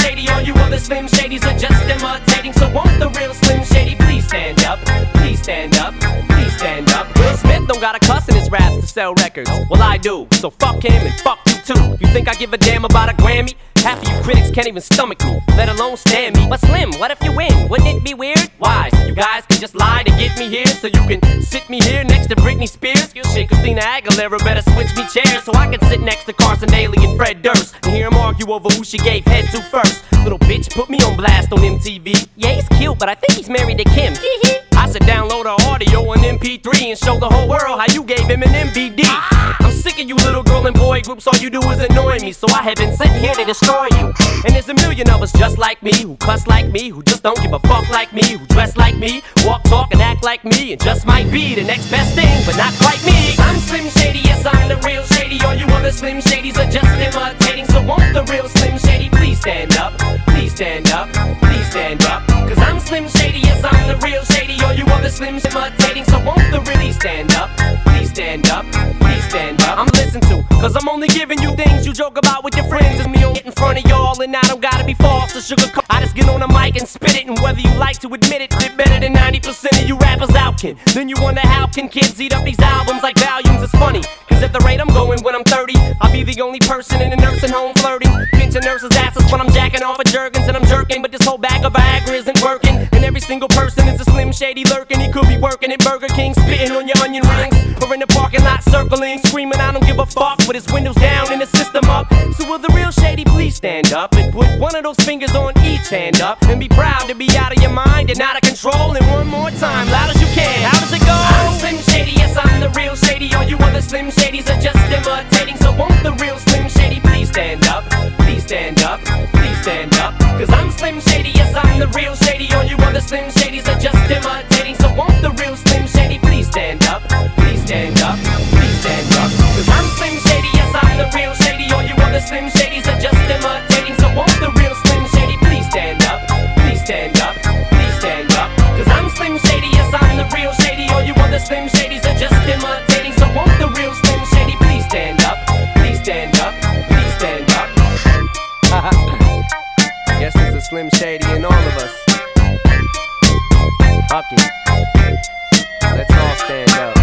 Shady. All you other Slim Shadys are just imitating. So won't the real Slim Shady please stand up? Please stand up, please stand up. Will Smith don't got a cuss in his raps to sell records. Well, I do. So fuck him and fuck you too. You think I give a damn about a Grammy? Half of you critics can't even stomach me, let alone stand me. But Slim, what if you win? Wouldn't it be weird? Why? So you guys can just lie to get me here, so you can sit me here next to Britney Spears. Shit, Christina Aguilera better switch me chairs so I can sit next to Carson Daly and Fred Durst and hear them argue over who she gave head to first. Little bitch put me on blast on MTV. Yeah, he's cute, but I think he's married to Kim. I should download her audio on MP3 and show the whole world how you gave him an MVD. Ah! I'm sick of you little girl and boy groups, all you do is annoy me, so I have been sitting here to destroy you. And there's a million of us just like me, who cuss like me, who just don't give a fuck like me, who dress like me, walk, talk, and act like me, and just might be the next best thing, but not quite me. I'm Slim Shady, yes, I'm the real Shady. All you other Slim Shadys are just imitating, so won't the real Slim Shady please stand up? Please stand up, please stand up. Cause I'm Slim Shady, yes, I'm the real Shady. All you other Slims imitating, so won't the really stand up? Please stand up, please stand up. I'm listening to, cause I'm only giving you joke about with your friends. And me on get in front of y'all, and I don't gotta be false or sugar. I just get on the mic and spit it, and whether you like to admit it, did better than 90% of you rappers out can. Then you wonder how can kids eat up these albums like volumes? It's funny, cause at the rate I'm going when I'm 30, I'll be the only person in a nursing home flirting. Nurses' asses when I'm jacking off of Jergens and I'm jerking, but this whole bag of Viagra isn't working. And every single person is a slim shady lurking. He could be working at Burger King, spitting on your onion rings. Or in the parking lot circling, screaming, I don't give a fuck with his windows down and the system up. So will the real shady please stand up and put one of those fingers on each hand up and be proud to be out of your mind and out of control. And one more time, loud as you can. How does it go? I'm Slim Shady, yes, I'm the real Shady. All you other Slim Shadys are just imitating. So won't the real The real Shady. All you other Slim Shadys are just imitating. Slim Shady and all of us. It. Let's all stand up.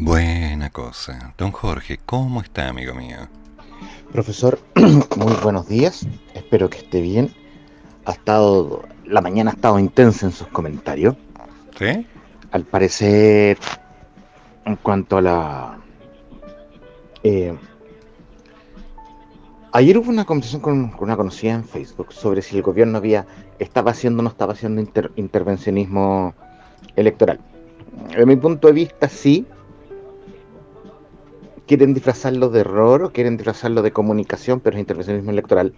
Buena cosa. Don Jorge, ¿cómo está, amigo mío? Profesor, muy buenos días. Espero que esté bien. Ha estado, la mañana ha estado intensa en sus comentarios. ¿Sí? Al parecer, en cuanto a la... eh, ayer hubo una conversación con, con una conocida en Facebook sobre si el gobierno había estaba haciendo o no estaba haciendo inter- intervencionismo electoral. Desde mi punto de vista, sí. Quieren disfrazarlo de error o quieren disfrazarlo de comunicación, pero es intervencionismo electoral.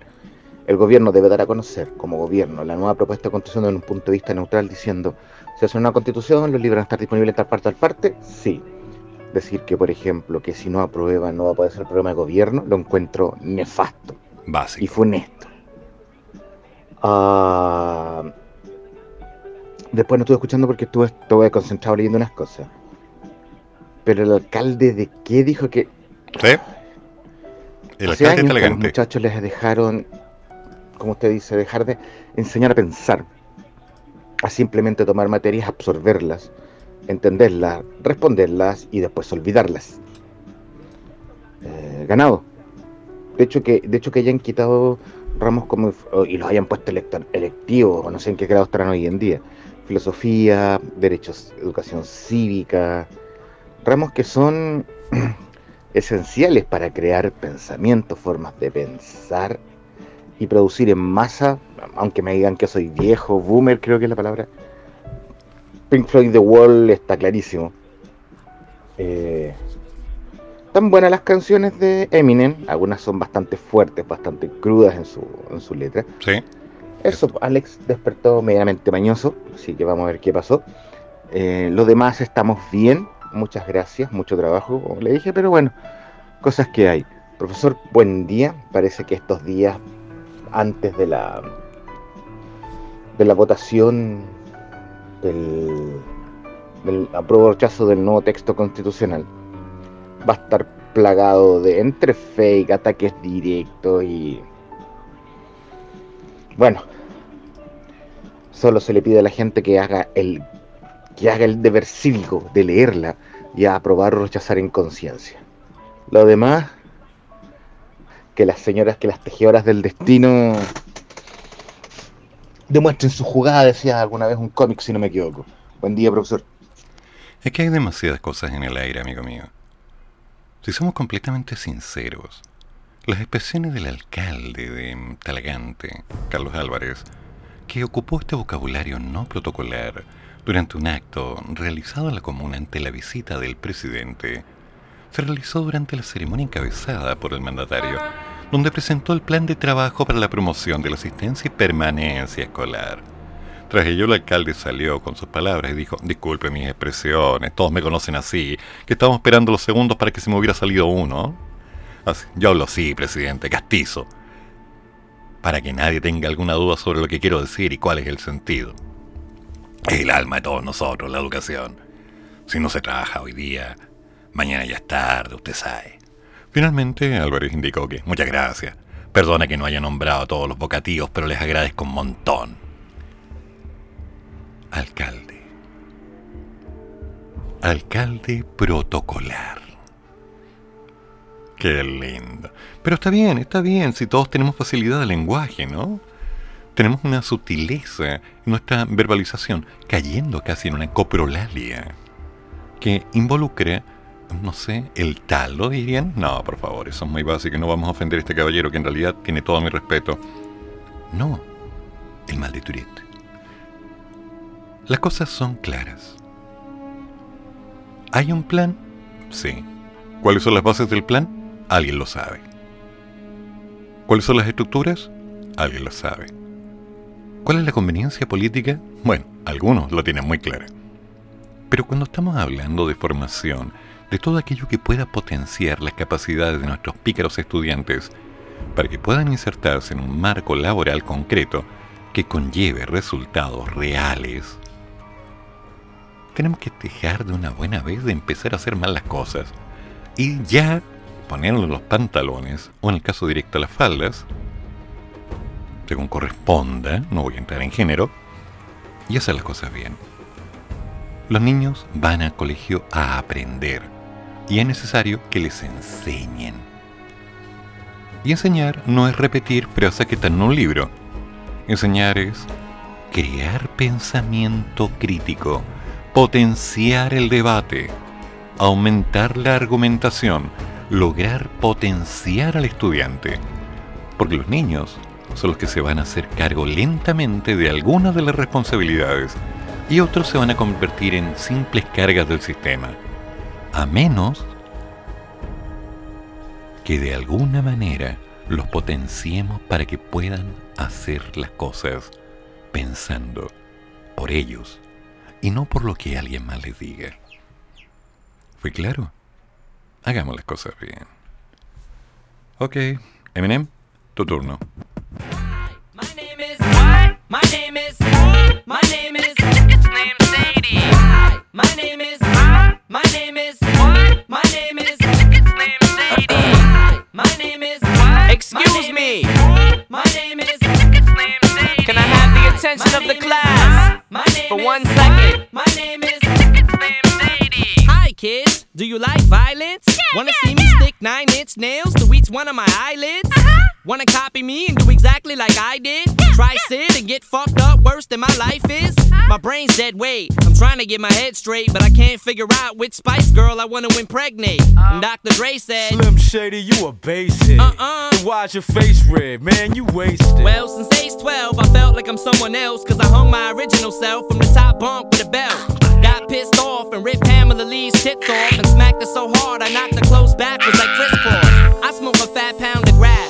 El gobierno debe dar a conocer, como gobierno, la nueva propuesta de constitución desde un punto de vista neutral, diciendo, si hace una constitución, los libros van a estar disponibles en tal parte, tal parte, sí. Decir que, por ejemplo, que si no aprueba no va a poder ser programa de gobierno, lo encuentro nefasto y Básico. funesto. Ah, después no estuve escuchando porque estuve, estuve concentrado leyendo unas cosas. Pero el alcalde de qué dijo que ¿Sí? El hace alcalde años que los muchachos les dejaron, como usted dice, dejar de enseñar a pensar, a simplemente tomar materias, absorberlas, entenderlas, responderlas y después olvidarlas. Eh, ganado. De hecho que, de hecho que hayan quitado ramos como y los hayan puesto electivos, o no sé en qué grado estarán hoy en día. Filosofía, derechos, educación cívica, ramos que son esenciales para crear pensamientos, formas de pensar y producir en masa, aunque me digan que soy viejo, boomer creo que es la palabra. Pink Floyd The Wall está clarísimo. Eh, tan buenas las canciones de Eminem, algunas son bastante fuertes, bastante crudas en su, en su letra. Sí. Eso, Alex despertó medianamente mañoso, así que vamos a ver qué pasó. Eh, lo demás estamos bien, muchas gracias, mucho trabajo, como le dije, pero bueno, cosas que hay. Profesor, buen día. Parece que estos días antes de la de la votación del, del apruebo rechazo del nuevo texto constitucional va a estar plagado de entre fake, ataques directos y bueno, solo se le pide a la gente que haga el que haga el deber cívico de leerla y a aprobar o rechazar en conciencia. Lo demás, que las señoras, que las tejedoras del destino demuestren su jugada, decía alguna vez un cómic, si no me equivoco. Buen día, profesor. Es que hay demasiadas cosas en el aire, amigo mío. Si somos completamente sinceros, las expresiones del alcalde de Talagante, Carlos Álvarez, que ocupó este vocabulario no protocolar durante un acto realizado en la comuna ante la visita del presidente, se realizó durante la ceremonia encabezada por el mandatario, donde presentó el plan de trabajo para la promoción de la asistencia y permanencia escolar. Tras ello, el alcalde salió con sus palabras y dijo, disculpe mis expresiones, todos me conocen así, que estamos esperando los segundos para que se me hubiera salido uno. Así, yo hablo así, presidente, castizo, para que nadie tenga alguna duda sobre lo que quiero decir y cuál es el sentido. Es el alma de todos nosotros, la educación. Si no se trabaja hoy día, mañana ya es tarde, usted sabe. Finalmente, Álvarez indicó que, muchas gracias, Perdona que no haya nombrado a todos los vocativos, pero les agradezco un montón. Alcalde. Alcalde protocolar. Qué lindo. Pero está bien, está bien, si todos tenemos facilidad de lenguaje, ¿no? Tenemos una sutileza en nuestra verbalización, cayendo casi en una coprolalia, que involucre, no sé, el tal, ¿lo dirían? No, por favor, eso es muy básico, no vamos a ofender a este caballero que en realidad tiene todo mi respeto. No, el mal de Tourette. Las cosas son claras. ¿Hay un plan? Sí. ¿Cuáles son las bases del plan? Alguien lo sabe. ¿Cuáles son las estructuras? Alguien lo sabe. ¿Cuál es la conveniencia política? Bueno, algunos lo tienen muy clara. Pero cuando estamos hablando de formación, de todo aquello que pueda potenciar las capacidades de nuestros pícaros estudiantes para que puedan insertarse en un marco laboral concreto que conlleve resultados reales, tenemos que dejar de una buena vez de empezar a hacer mal las cosas y ya ponerle los pantalones, o en el caso directo las faldas, según corresponda, no voy a entrar en género, y hacer las cosas bien. Los niños van al colegio a aprender y es necesario que les enseñen. Y enseñar no es repetir frases que están en un libro. Enseñar es crear pensamiento crítico, potenciar el debate, aumentar la argumentación, lograr potenciar al estudiante. Porque los niños son los que se van a hacer cargo lentamente de algunas de las responsabilidades y otros se van a convertir en simples cargas del sistema. A menos que de alguna manera los potenciemos para que puedan hacer las cosas pensando por ellos y no por lo que alguien más les diga. ¿Fue claro? Hagamos las cosas bien. Ok, Eminem, tu turno. My name is what? My name is my name is it's name Sadie. My name is my name is what? My name is it's name Sadie. My name is What? Excuse me. My name is it's name Sadie. Can I have the attention of the class for one second? My name is it's name Sadie. Hi kids, do you like violence? Wanna see me stick nine inch nails to each one of my eyelids? Wanna copy me and do exactly like I did? Try sit and get fucked up worse than my life is? My brain's dead weight. I'm trying to get my head straight, but I can't figure out which Spice Girl I wanna impregnate. Uh. And Dr. Dre said, Slim Shady, you a basic. Uh-uh. Then why's your face red, man? You wasted. Well, since age 12, I felt like I'm someone else, cause I hung my original self from the top bunk with a belt. Got pissed off and ripped Pamela Lee's tits off and smacked her so hard I knocked her clothes backwards like Chris Paul. I smoke a fat pound of grass and fall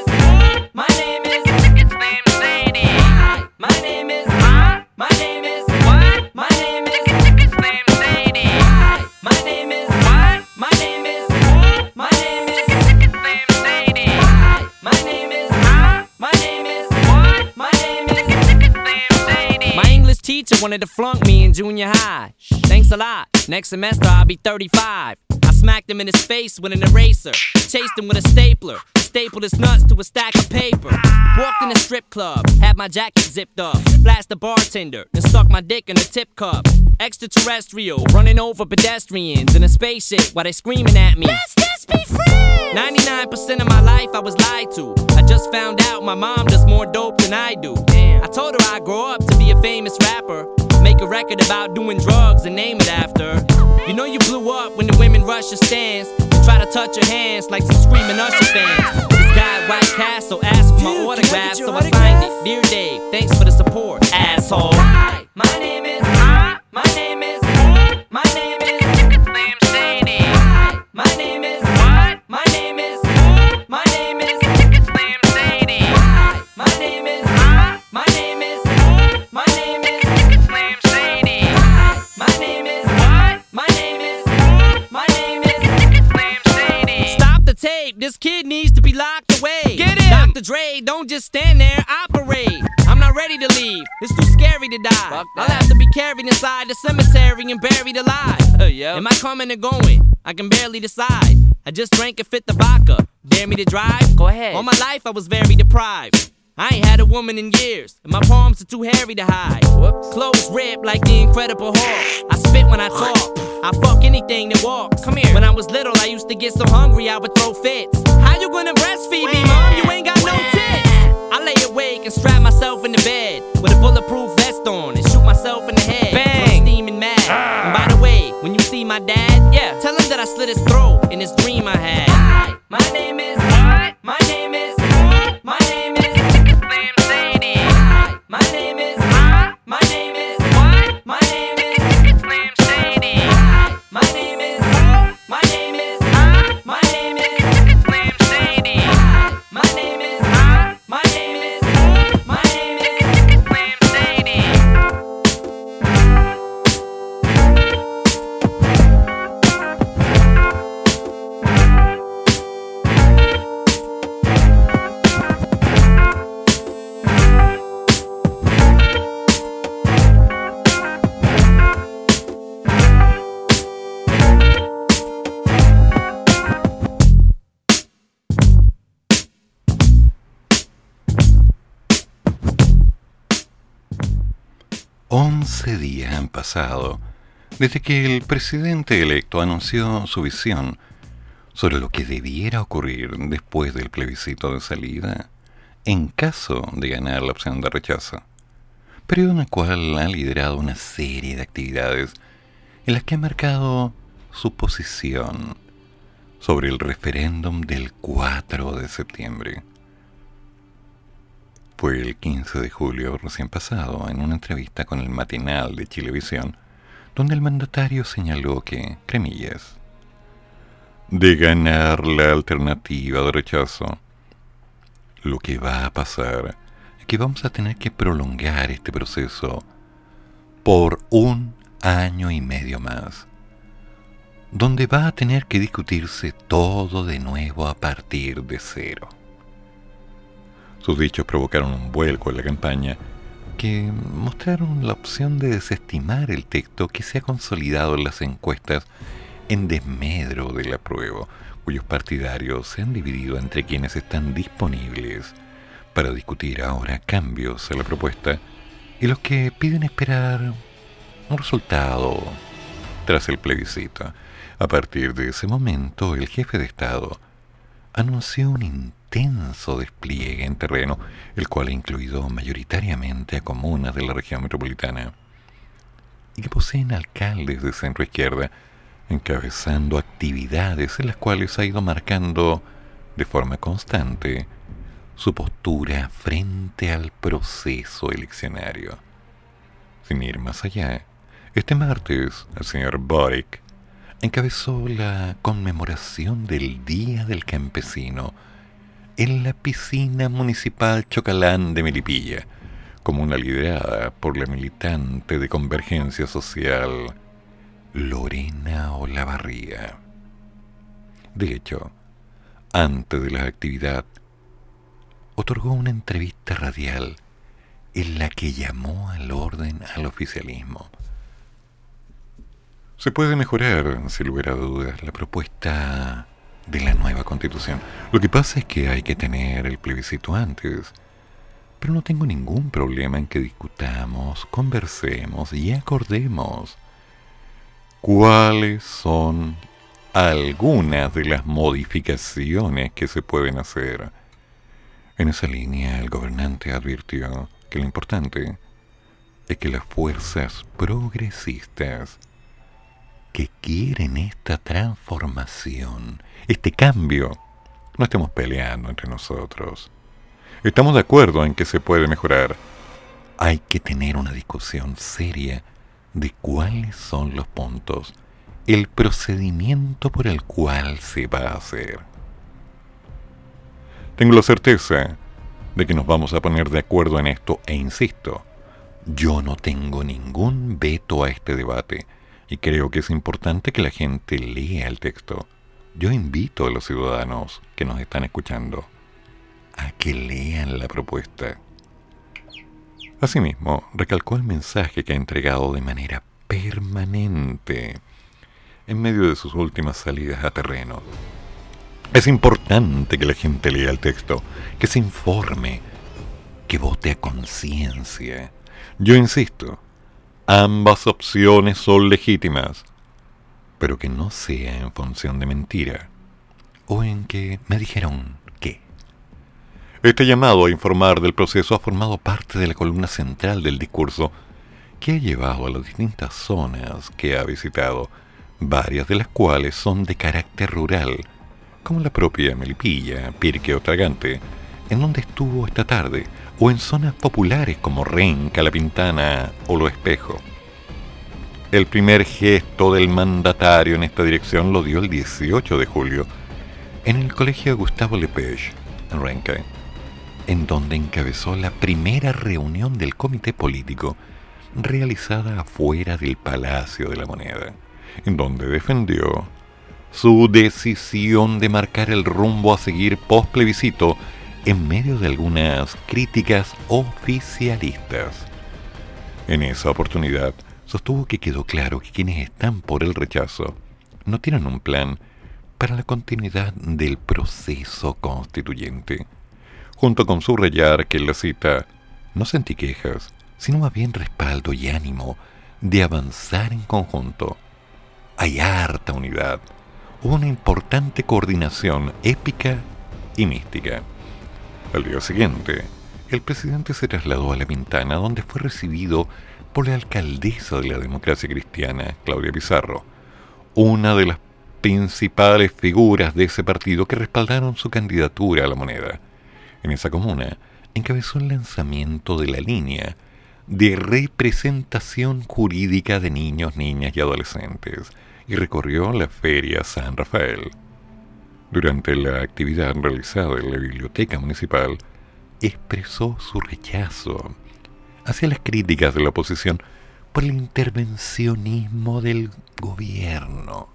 wanted to flunk me in junior high. Thanks a lot. Next semester I'll be 35. I smacked him in his face with an eraser. Chased him with a stapler. Stapled his nuts to a stack of paper. Walked in a strip club, had my jacket zipped up. Flashed the bartender, and stuck my dick in a tip cup. Extraterrestrial, running over pedestrians in a spaceship while they screaming at me. Let's be friends! 99% of my life I was lied to. I just found out my mom does more dope than I do. Damn. I told her I'd grow up to be a famous rapper. Make a record about doing drugs and name it after. You know you blew up when the women rush your stands. and Try to touch your hands like some screaming Usher fans. This guy at White Castle asked for my Dude, autograph, so I signed it. Dear Dave, thanks for the support, asshole. Hi, my name is. Hi, My name is. Dre, don't just stand there, operate. I'm not ready to leave. It's too scary to die. I'll have to be carried inside the cemetery and buried alive. Am I coming or going? I can barely decide. I just drank and fit the vodka. Dare me to drive? Go ahead. All my life I was very deprived. I ain't had a woman in years, and my palms are too hairy to hide. Whoops. Clothes ripped like the Incredible Hulk. I spit when I talk. I fuck anything that walks. Come here. When I was little, I used to get so hungry I would throw fits. How you gonna breastfeed me, mom? You ain't got no tits. I lay awake and strap myself in the bed with a bulletproof vest on and shoot myself in the head. Bang! I'm steaming mad. Ah. And by the way, when you see my dad, yeah, tell him that I slit his throat in this dream I had. Hi, my name is. My name is. Desde que el presidente electo anunció su visión sobre lo que debiera ocurrir después del plebiscito de salida en caso de ganar la opción de rechazo, periodo en el cual ha liderado una serie de actividades en las que ha marcado su posición sobre el referéndum del 4 de septiembre. Fue el 15 de julio recién pasado en una entrevista con el matinal de Chilevisión, donde el mandatario señaló que, cremillas, de ganar la alternativa de rechazo, lo que va a pasar es que vamos a tener que prolongar este proceso por un año y medio más, donde va a tener que discutirse todo de nuevo a partir de cero. Sus dichos provocaron un vuelco en la campaña que mostraron la opción de desestimar el texto que se ha consolidado en las encuestas en desmedro del apruebo, cuyos partidarios se han dividido entre quienes están disponibles para discutir ahora cambios a la propuesta y los que piden esperar un resultado tras el plebiscito. A partir de ese momento, el jefe de Estado anunció un intenso despliegue en terreno, el cual ha incluido mayoritariamente a comunas de la región metropolitana y que poseen alcaldes de centro izquierda, encabezando actividades en las cuales ha ido marcando de forma constante su postura frente al proceso eleccionario. Sin ir más allá, este martes el señor Boric encabezó la conmemoración del Día del Campesino en la piscina municipal Chocalán de Melipilla, como una liderada por la militante de Convergencia Social Lorena Olavarría. De hecho, antes de la actividad, otorgó una entrevista radial en la que llamó al orden al oficialismo. Se puede mejorar, sin lugar a dudas, la propuesta de la nueva constitución. Lo que pasa es que hay que tener el plebiscito antes. Pero no tengo ningún problema en que discutamos, conversemos y acordemos cuáles son algunas de las modificaciones que se pueden hacer. En esa línea, el gobernante advirtió que lo importante es que las fuerzas progresistas que quieren esta transformación, este cambio, no estemos peleando entre nosotros. Estamos de acuerdo en que se puede mejorar. Hay que tener una discusión seria de cuáles son los puntos, el procedimiento por el cual se va a hacer. Tengo la certeza de que nos vamos a poner de acuerdo en esto e insisto, yo no tengo ningún veto a este debate y creo que es importante que la gente lea el texto. Yo invito a los ciudadanos que nos están escuchando a que lean la propuesta. Asimismo, recalcó el mensaje que ha entregado de manera permanente en medio de sus últimas salidas a terreno. Es importante que la gente lea el texto, que se informe, que vote a conciencia. Yo insisto, ambas opciones son legítimas, pero que no sea en función de mentira o en que me dijeron qué. Este llamado a informar del proceso ha formado parte de la columna central del discurso que ha llevado a las distintas zonas que ha visitado, varias de las cuales son de carácter rural, como la propia Melipilla, Pirque o Tragante, en donde estuvo esta tarde, o en zonas populares como Renca, La Pintana o Lo Espejo. El primer gesto del mandatario en esta dirección lo dio el 18 de julio, en el colegio Gustavo Lepage, en Renca, en donde encabezó la primera reunión del comité político realizada afuera del Palacio de la Moneda, en donde defendió su decisión de marcar el rumbo a seguir post en medio de algunas críticas oficialistas. En esa oportunidad, sostuvo que quedó claro que quienes están por el rechazo no tienen un plan para la continuidad del proceso constituyente, junto con subrayar que la cita no sentí quejas, sino más bien respaldo y ánimo de avanzar en conjunto. Hay harta unidad, una importante coordinación épica y mística. Al día siguiente, el presidente se trasladó a La Pintana, donde fue recibido por la alcaldesa de la democracia cristiana, Claudia Pizarro, una de las principales figuras de ese partido que respaldaron su candidatura a la moneda. En esa comuna encabezó el lanzamiento de la línea de representación jurídica de niños, niñas y adolescentes y recorrió la Feria San Rafael. Durante la actividad realizada en la biblioteca municipal, expresó su rechazo hacia las críticas de la oposición por el intervencionismo del gobierno,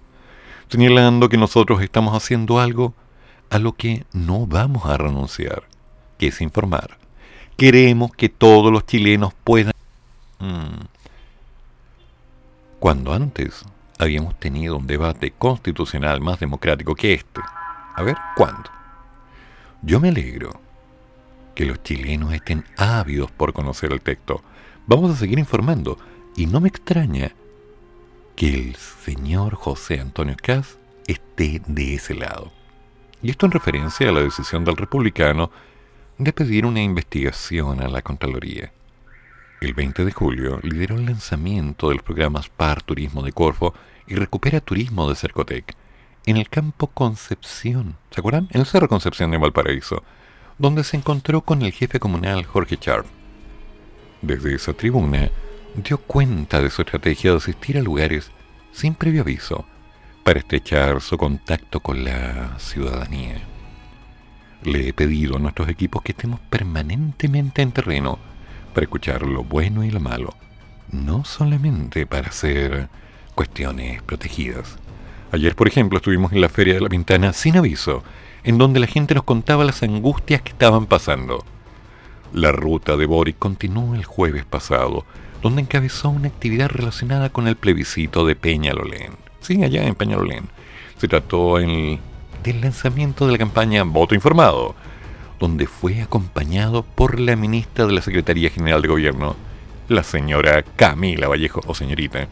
señalando que nosotros estamos haciendo algo a lo que no vamos a renunciar, que es informar. Queremos que todos los chilenos puedan... Mm. Cuando antes habíamos tenido un debate constitucional más democrático que este. A ver, ¿cuándo? Yo me alegro que los chilenos estén ávidos por conocer el texto. Vamos a seguir informando. Y no me extraña que el señor José Antonio Caz esté de ese lado. Y esto en referencia a la decisión del republicano de pedir una investigación a la Contraloría. El 20 de julio lideró el lanzamiento del programa Spar Turismo de Corfo y Recupera Turismo de Cercotec en el campo Concepción, ¿se acuerdan? En el Cerro Concepción de Valparaíso, donde se encontró con el jefe comunal Jorge Sharp. Desde esa tribuna dio cuenta de su estrategia de asistir a lugares sin previo aviso para estrechar su contacto con la ciudadanía. Le he pedido a nuestros equipos que estemos permanentemente en terreno para escuchar lo bueno y lo malo, no solamente para hacer cuestiones protegidas. Ayer, por ejemplo, estuvimos en la Feria de la Pintana sin aviso, en donde la gente nos contaba las angustias que estaban pasando. La ruta de Boris continuó el jueves pasado, donde encabezó una actividad relacionada con el plebiscito de Peñalolén. Sí, allá en Peñalolén. Se trató el, del lanzamiento de la campaña Voto Informado, donde fue acompañado por la ministra de la Secretaría General de Gobierno, la señora Camila Vallejo, o señorita,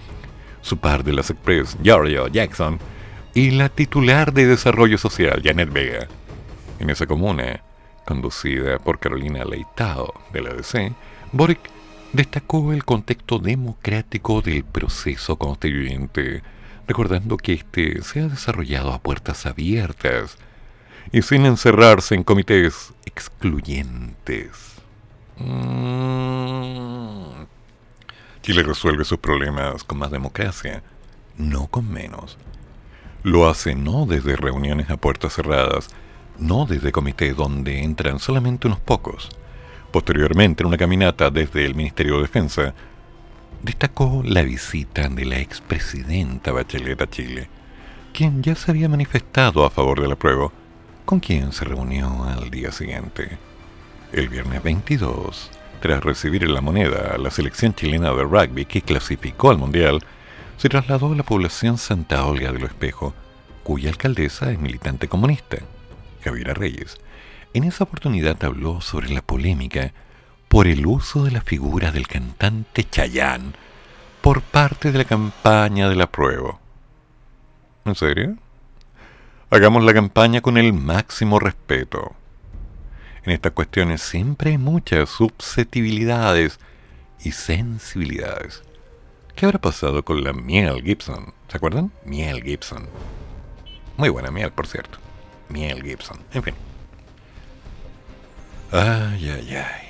su par de las Express, Giorgio Jackson, y la titular de Desarrollo Social, Janet Vega. En esa comuna, conducida por Carolina Leitao de la DC, Boric destacó el contexto democrático del proceso constituyente, recordando que éste se ha desarrollado a puertas abiertas y sin encerrarse en comités excluyentes. Mm. Chile resuelve sus problemas con más democracia, no con menos. Lo hace no desde reuniones a puertas cerradas, no desde comités donde entran solamente unos pocos. Posteriormente, en una caminata desde el Ministerio de Defensa, destacó la visita de la expresidenta Bachelet a Chile, quien ya se había manifestado a favor del apruebo, con quien se reunió al día siguiente. El viernes 22 tras recibir la moneda a la selección chilena de rugby que clasificó al Mundial, se trasladó a la población Santa Olga de los Espejos, cuya alcaldesa es militante comunista, Javiera Reyes. En esa oportunidad habló sobre la polémica por el uso de la figura del cantante Chayán por parte de la campaña del apruebo. ¿En serio? Hagamos la campaña con el máximo respeto. En estas cuestiones siempre hay muchas susceptibilidades y sensibilidades. ¿Qué habrá pasado con la Miel Gibson? ¿Se acuerdan? Miel Gibson. Muy buena miel, por cierto. Miel Gibson. En fin. Ay, ay, ay.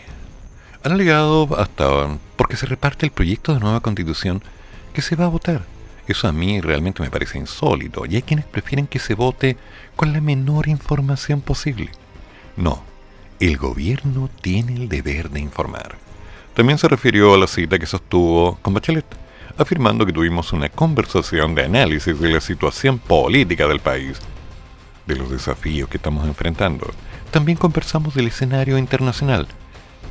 Han alegado hasta porque se reparte el proyecto de nueva constitución que se va a votar. Eso a mí realmente me parece insólito y hay quienes prefieren que se vote con la menor información posible. No, el gobierno tiene el deber de informar. También se refirió a la cita que sostuvo con Bachelet, afirmando que tuvimos una conversación de análisis de la situación política del país, de los desafíos que estamos enfrentando. También conversamos del escenario internacional.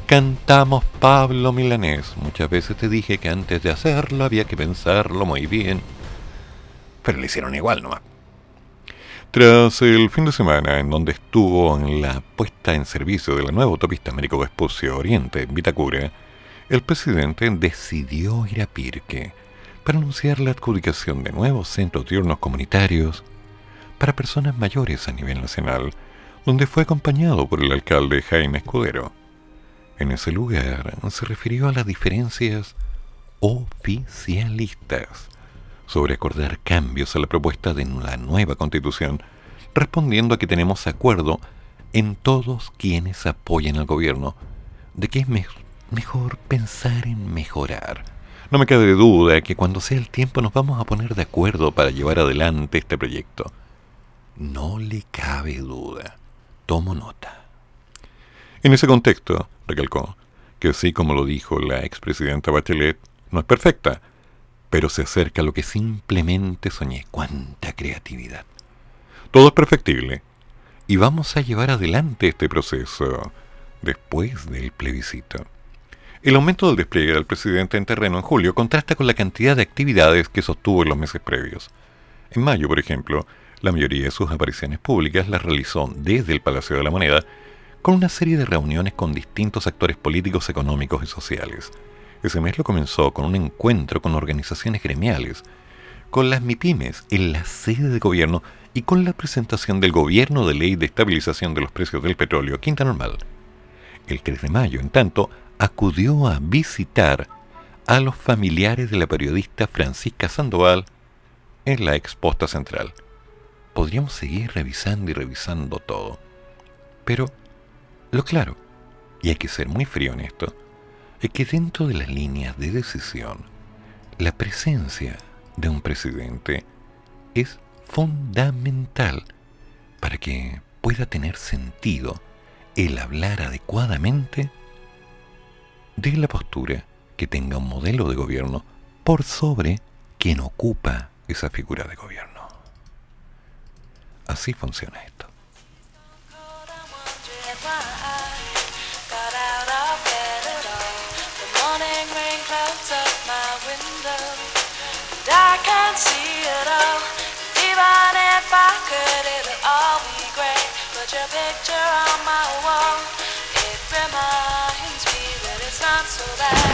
Cantamos Pablo Milanés. Muchas veces te dije que antes de hacerlo había que pensarlo muy bien. Pero le hicieron igual nomás. Tras el fin de semana en donde estuvo en la puesta en servicio de la nueva autopista Américo Vespucio Oriente en Vitacura, el presidente decidió ir a Pirque para anunciar la adjudicación de nuevos centros diurnos comunitarios para personas mayores a nivel nacional, donde fue acompañado por el alcalde Jaime Escudero. En ese lugar se refirió a las diferencias oficialistas sobre acordar cambios a la propuesta de la nueva constitución, respondiendo a que tenemos acuerdo en todos quienes apoyan al gobierno de que es mejor pensar en mejorar. No me cabe duda que cuando sea el tiempo nos vamos a poner de acuerdo para llevar adelante este proyecto. No le cabe duda. Tomo nota. En ese contexto, recalcó, que así como lo dijo la expresidenta Bachelet, no es perfecta, pero se acerca a lo que simplemente soñé. ¡Cuánta creatividad! Todo es perfectible. Y vamos a llevar adelante este proceso después del plebiscito. El aumento del despliegue del presidente en terreno en julio contrasta con la cantidad de actividades que sostuvo en los meses previos. En mayo, por ejemplo, la mayoría de sus apariciones públicas las realizó desde el Palacio de la Moneda, con una serie de reuniones con distintos actores políticos, económicos y sociales. Ese mes lo comenzó con un encuentro con organizaciones gremiales, con las MIPIMES en la sede de gobierno y con la presentación del Gobierno de Ley de Estabilización de los Precios del Petróleo, Quinta Normal. El 3 de mayo, en tanto, acudió a visitar a los familiares de la periodista Francisca Sandoval en la exposta central. Podríamos seguir revisando y revisando todo. Pero lo claro, y hay que ser muy frío en esto, es que dentro de las líneas de decisión, la presencia de un presidente es fundamental para que pueda tener sentido el hablar adecuadamente de la postura que tenga un modelo de gobierno por sobre quien ocupa esa figura de gobierno. Así funciona esto. Picture on my wall. It reminds me that it's not so bad.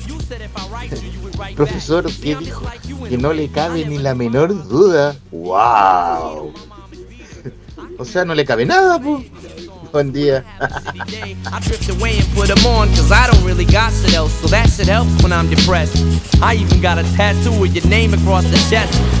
Profesor, ¿qué dijo? Que no le cabe ni la menor duda. ¡Wow! O sea, no le cabe nada, pues. Buen día. I drift away and put them on, cause I don't really got shit else, so that shit helps when I'm depressed. I even got a tattoo with your name across the chest.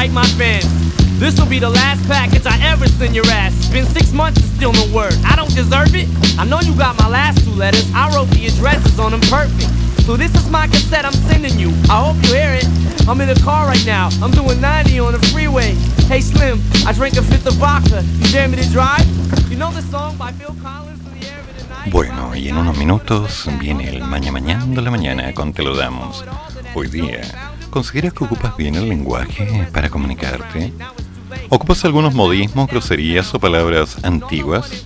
To call and write my fans. This will be the last package I ever send your ass. It's been six months and still no word. I don't deserve it. I know you got my last two letters. I wrote the addresses on them perfect. So this is my cassette I'm sending you. I hope you hear it. I'm in the car right now. I'm doing 90 on the freeway. Hey Slim, I drank a fifth of vodka. You dare me to drive? You know the song by Phil Collins in the air of the night? Bueno, y en unos minutos viene el maña mañana de la mañana con Te lo damos. Hoy día, ¿consideras que ocupas bien el lenguaje para comunicarte? ¿Ocupas algunos modismos, groserías o palabras antiguas?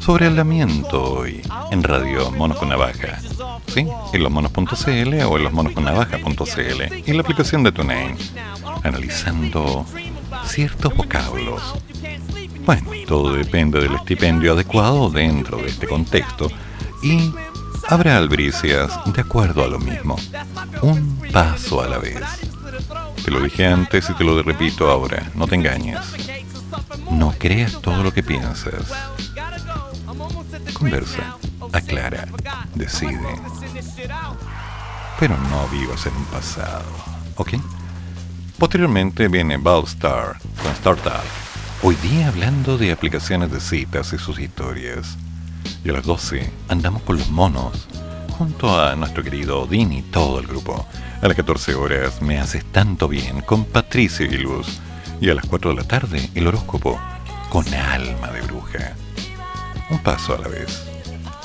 Sobre el lamiento hoy, en Radio Monos con Navaja. ¿Sí? En losmonos.cl o en losmonosconnavaja.cl y en la aplicación de TuneIn. Analizando ciertos vocablos. Bueno, todo depende del estipendio adecuado dentro de este contexto y habrá albricias de acuerdo a lo mismo. Paso a la vez. Te lo dije antes y te lo repito ahora, no te engañes. No creas todo lo que piensas. Conversa, aclara, decide. Pero no vivas en un pasado, ¿ok? Posteriormente viene Ballstar con Startup. Hoy día hablando de aplicaciones de citas y sus historias. Y a las 12 andamos con los monos, junto a nuestro querido Odín y todo el grupo. A las 14 horas me haces tanto bien con Patricia y. Y a las 4 de la tarde el horóscopo con alma de bruja. Un paso a la vez.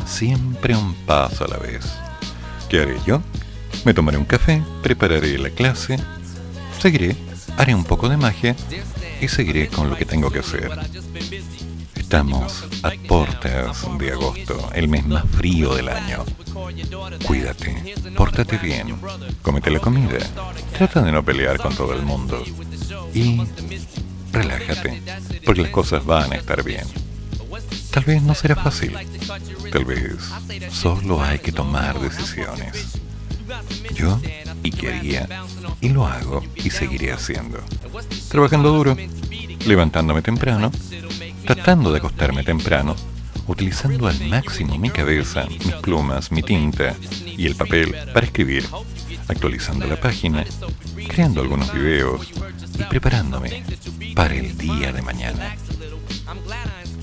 Siempre un paso a la vez. ¿Qué haré yo? Me tomaré un café, prepararé la clase, seguiré, haré un poco de magia y seguiré con lo que tengo que hacer. Estamos a puertas de agosto, el mes más frío del año. Cuídate, pórtate bien, cómete la comida, trata de no pelear con todo el mundo y relájate, porque las cosas van a estar bien. Tal vez no será fácil, tal vez solo hay que tomar decisiones. Yo y quería y lo hago y seguiré haciendo. Trabajando duro, levantándome temprano, tratando de acostarme temprano, utilizando al máximo mi cabeza, mis plumas, mi tinta y el papel para escribir, actualizando la página, creando algunos videos y preparándome para el día de mañana.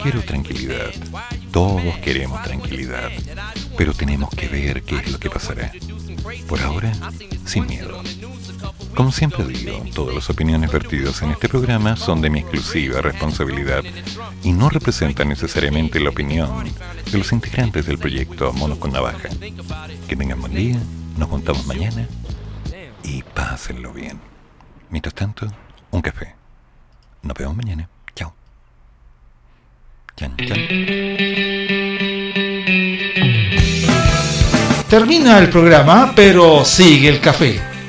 Quiero tranquilidad. Todos queremos tranquilidad. Pero tenemos que ver qué es lo que pasará. Por ahora, sin miedo. Como siempre digo, todas las opiniones vertidas en este programa son de mi exclusiva responsabilidad y no representan necesariamente la opinión de los integrantes del proyecto Monos con Navaja. Que tengan buen día, nos juntamos mañana y pásenlo bien. Mientras tanto, un café. Nos vemos mañana. Chao. Chan, chan. Termina el programa, pero sigue el café.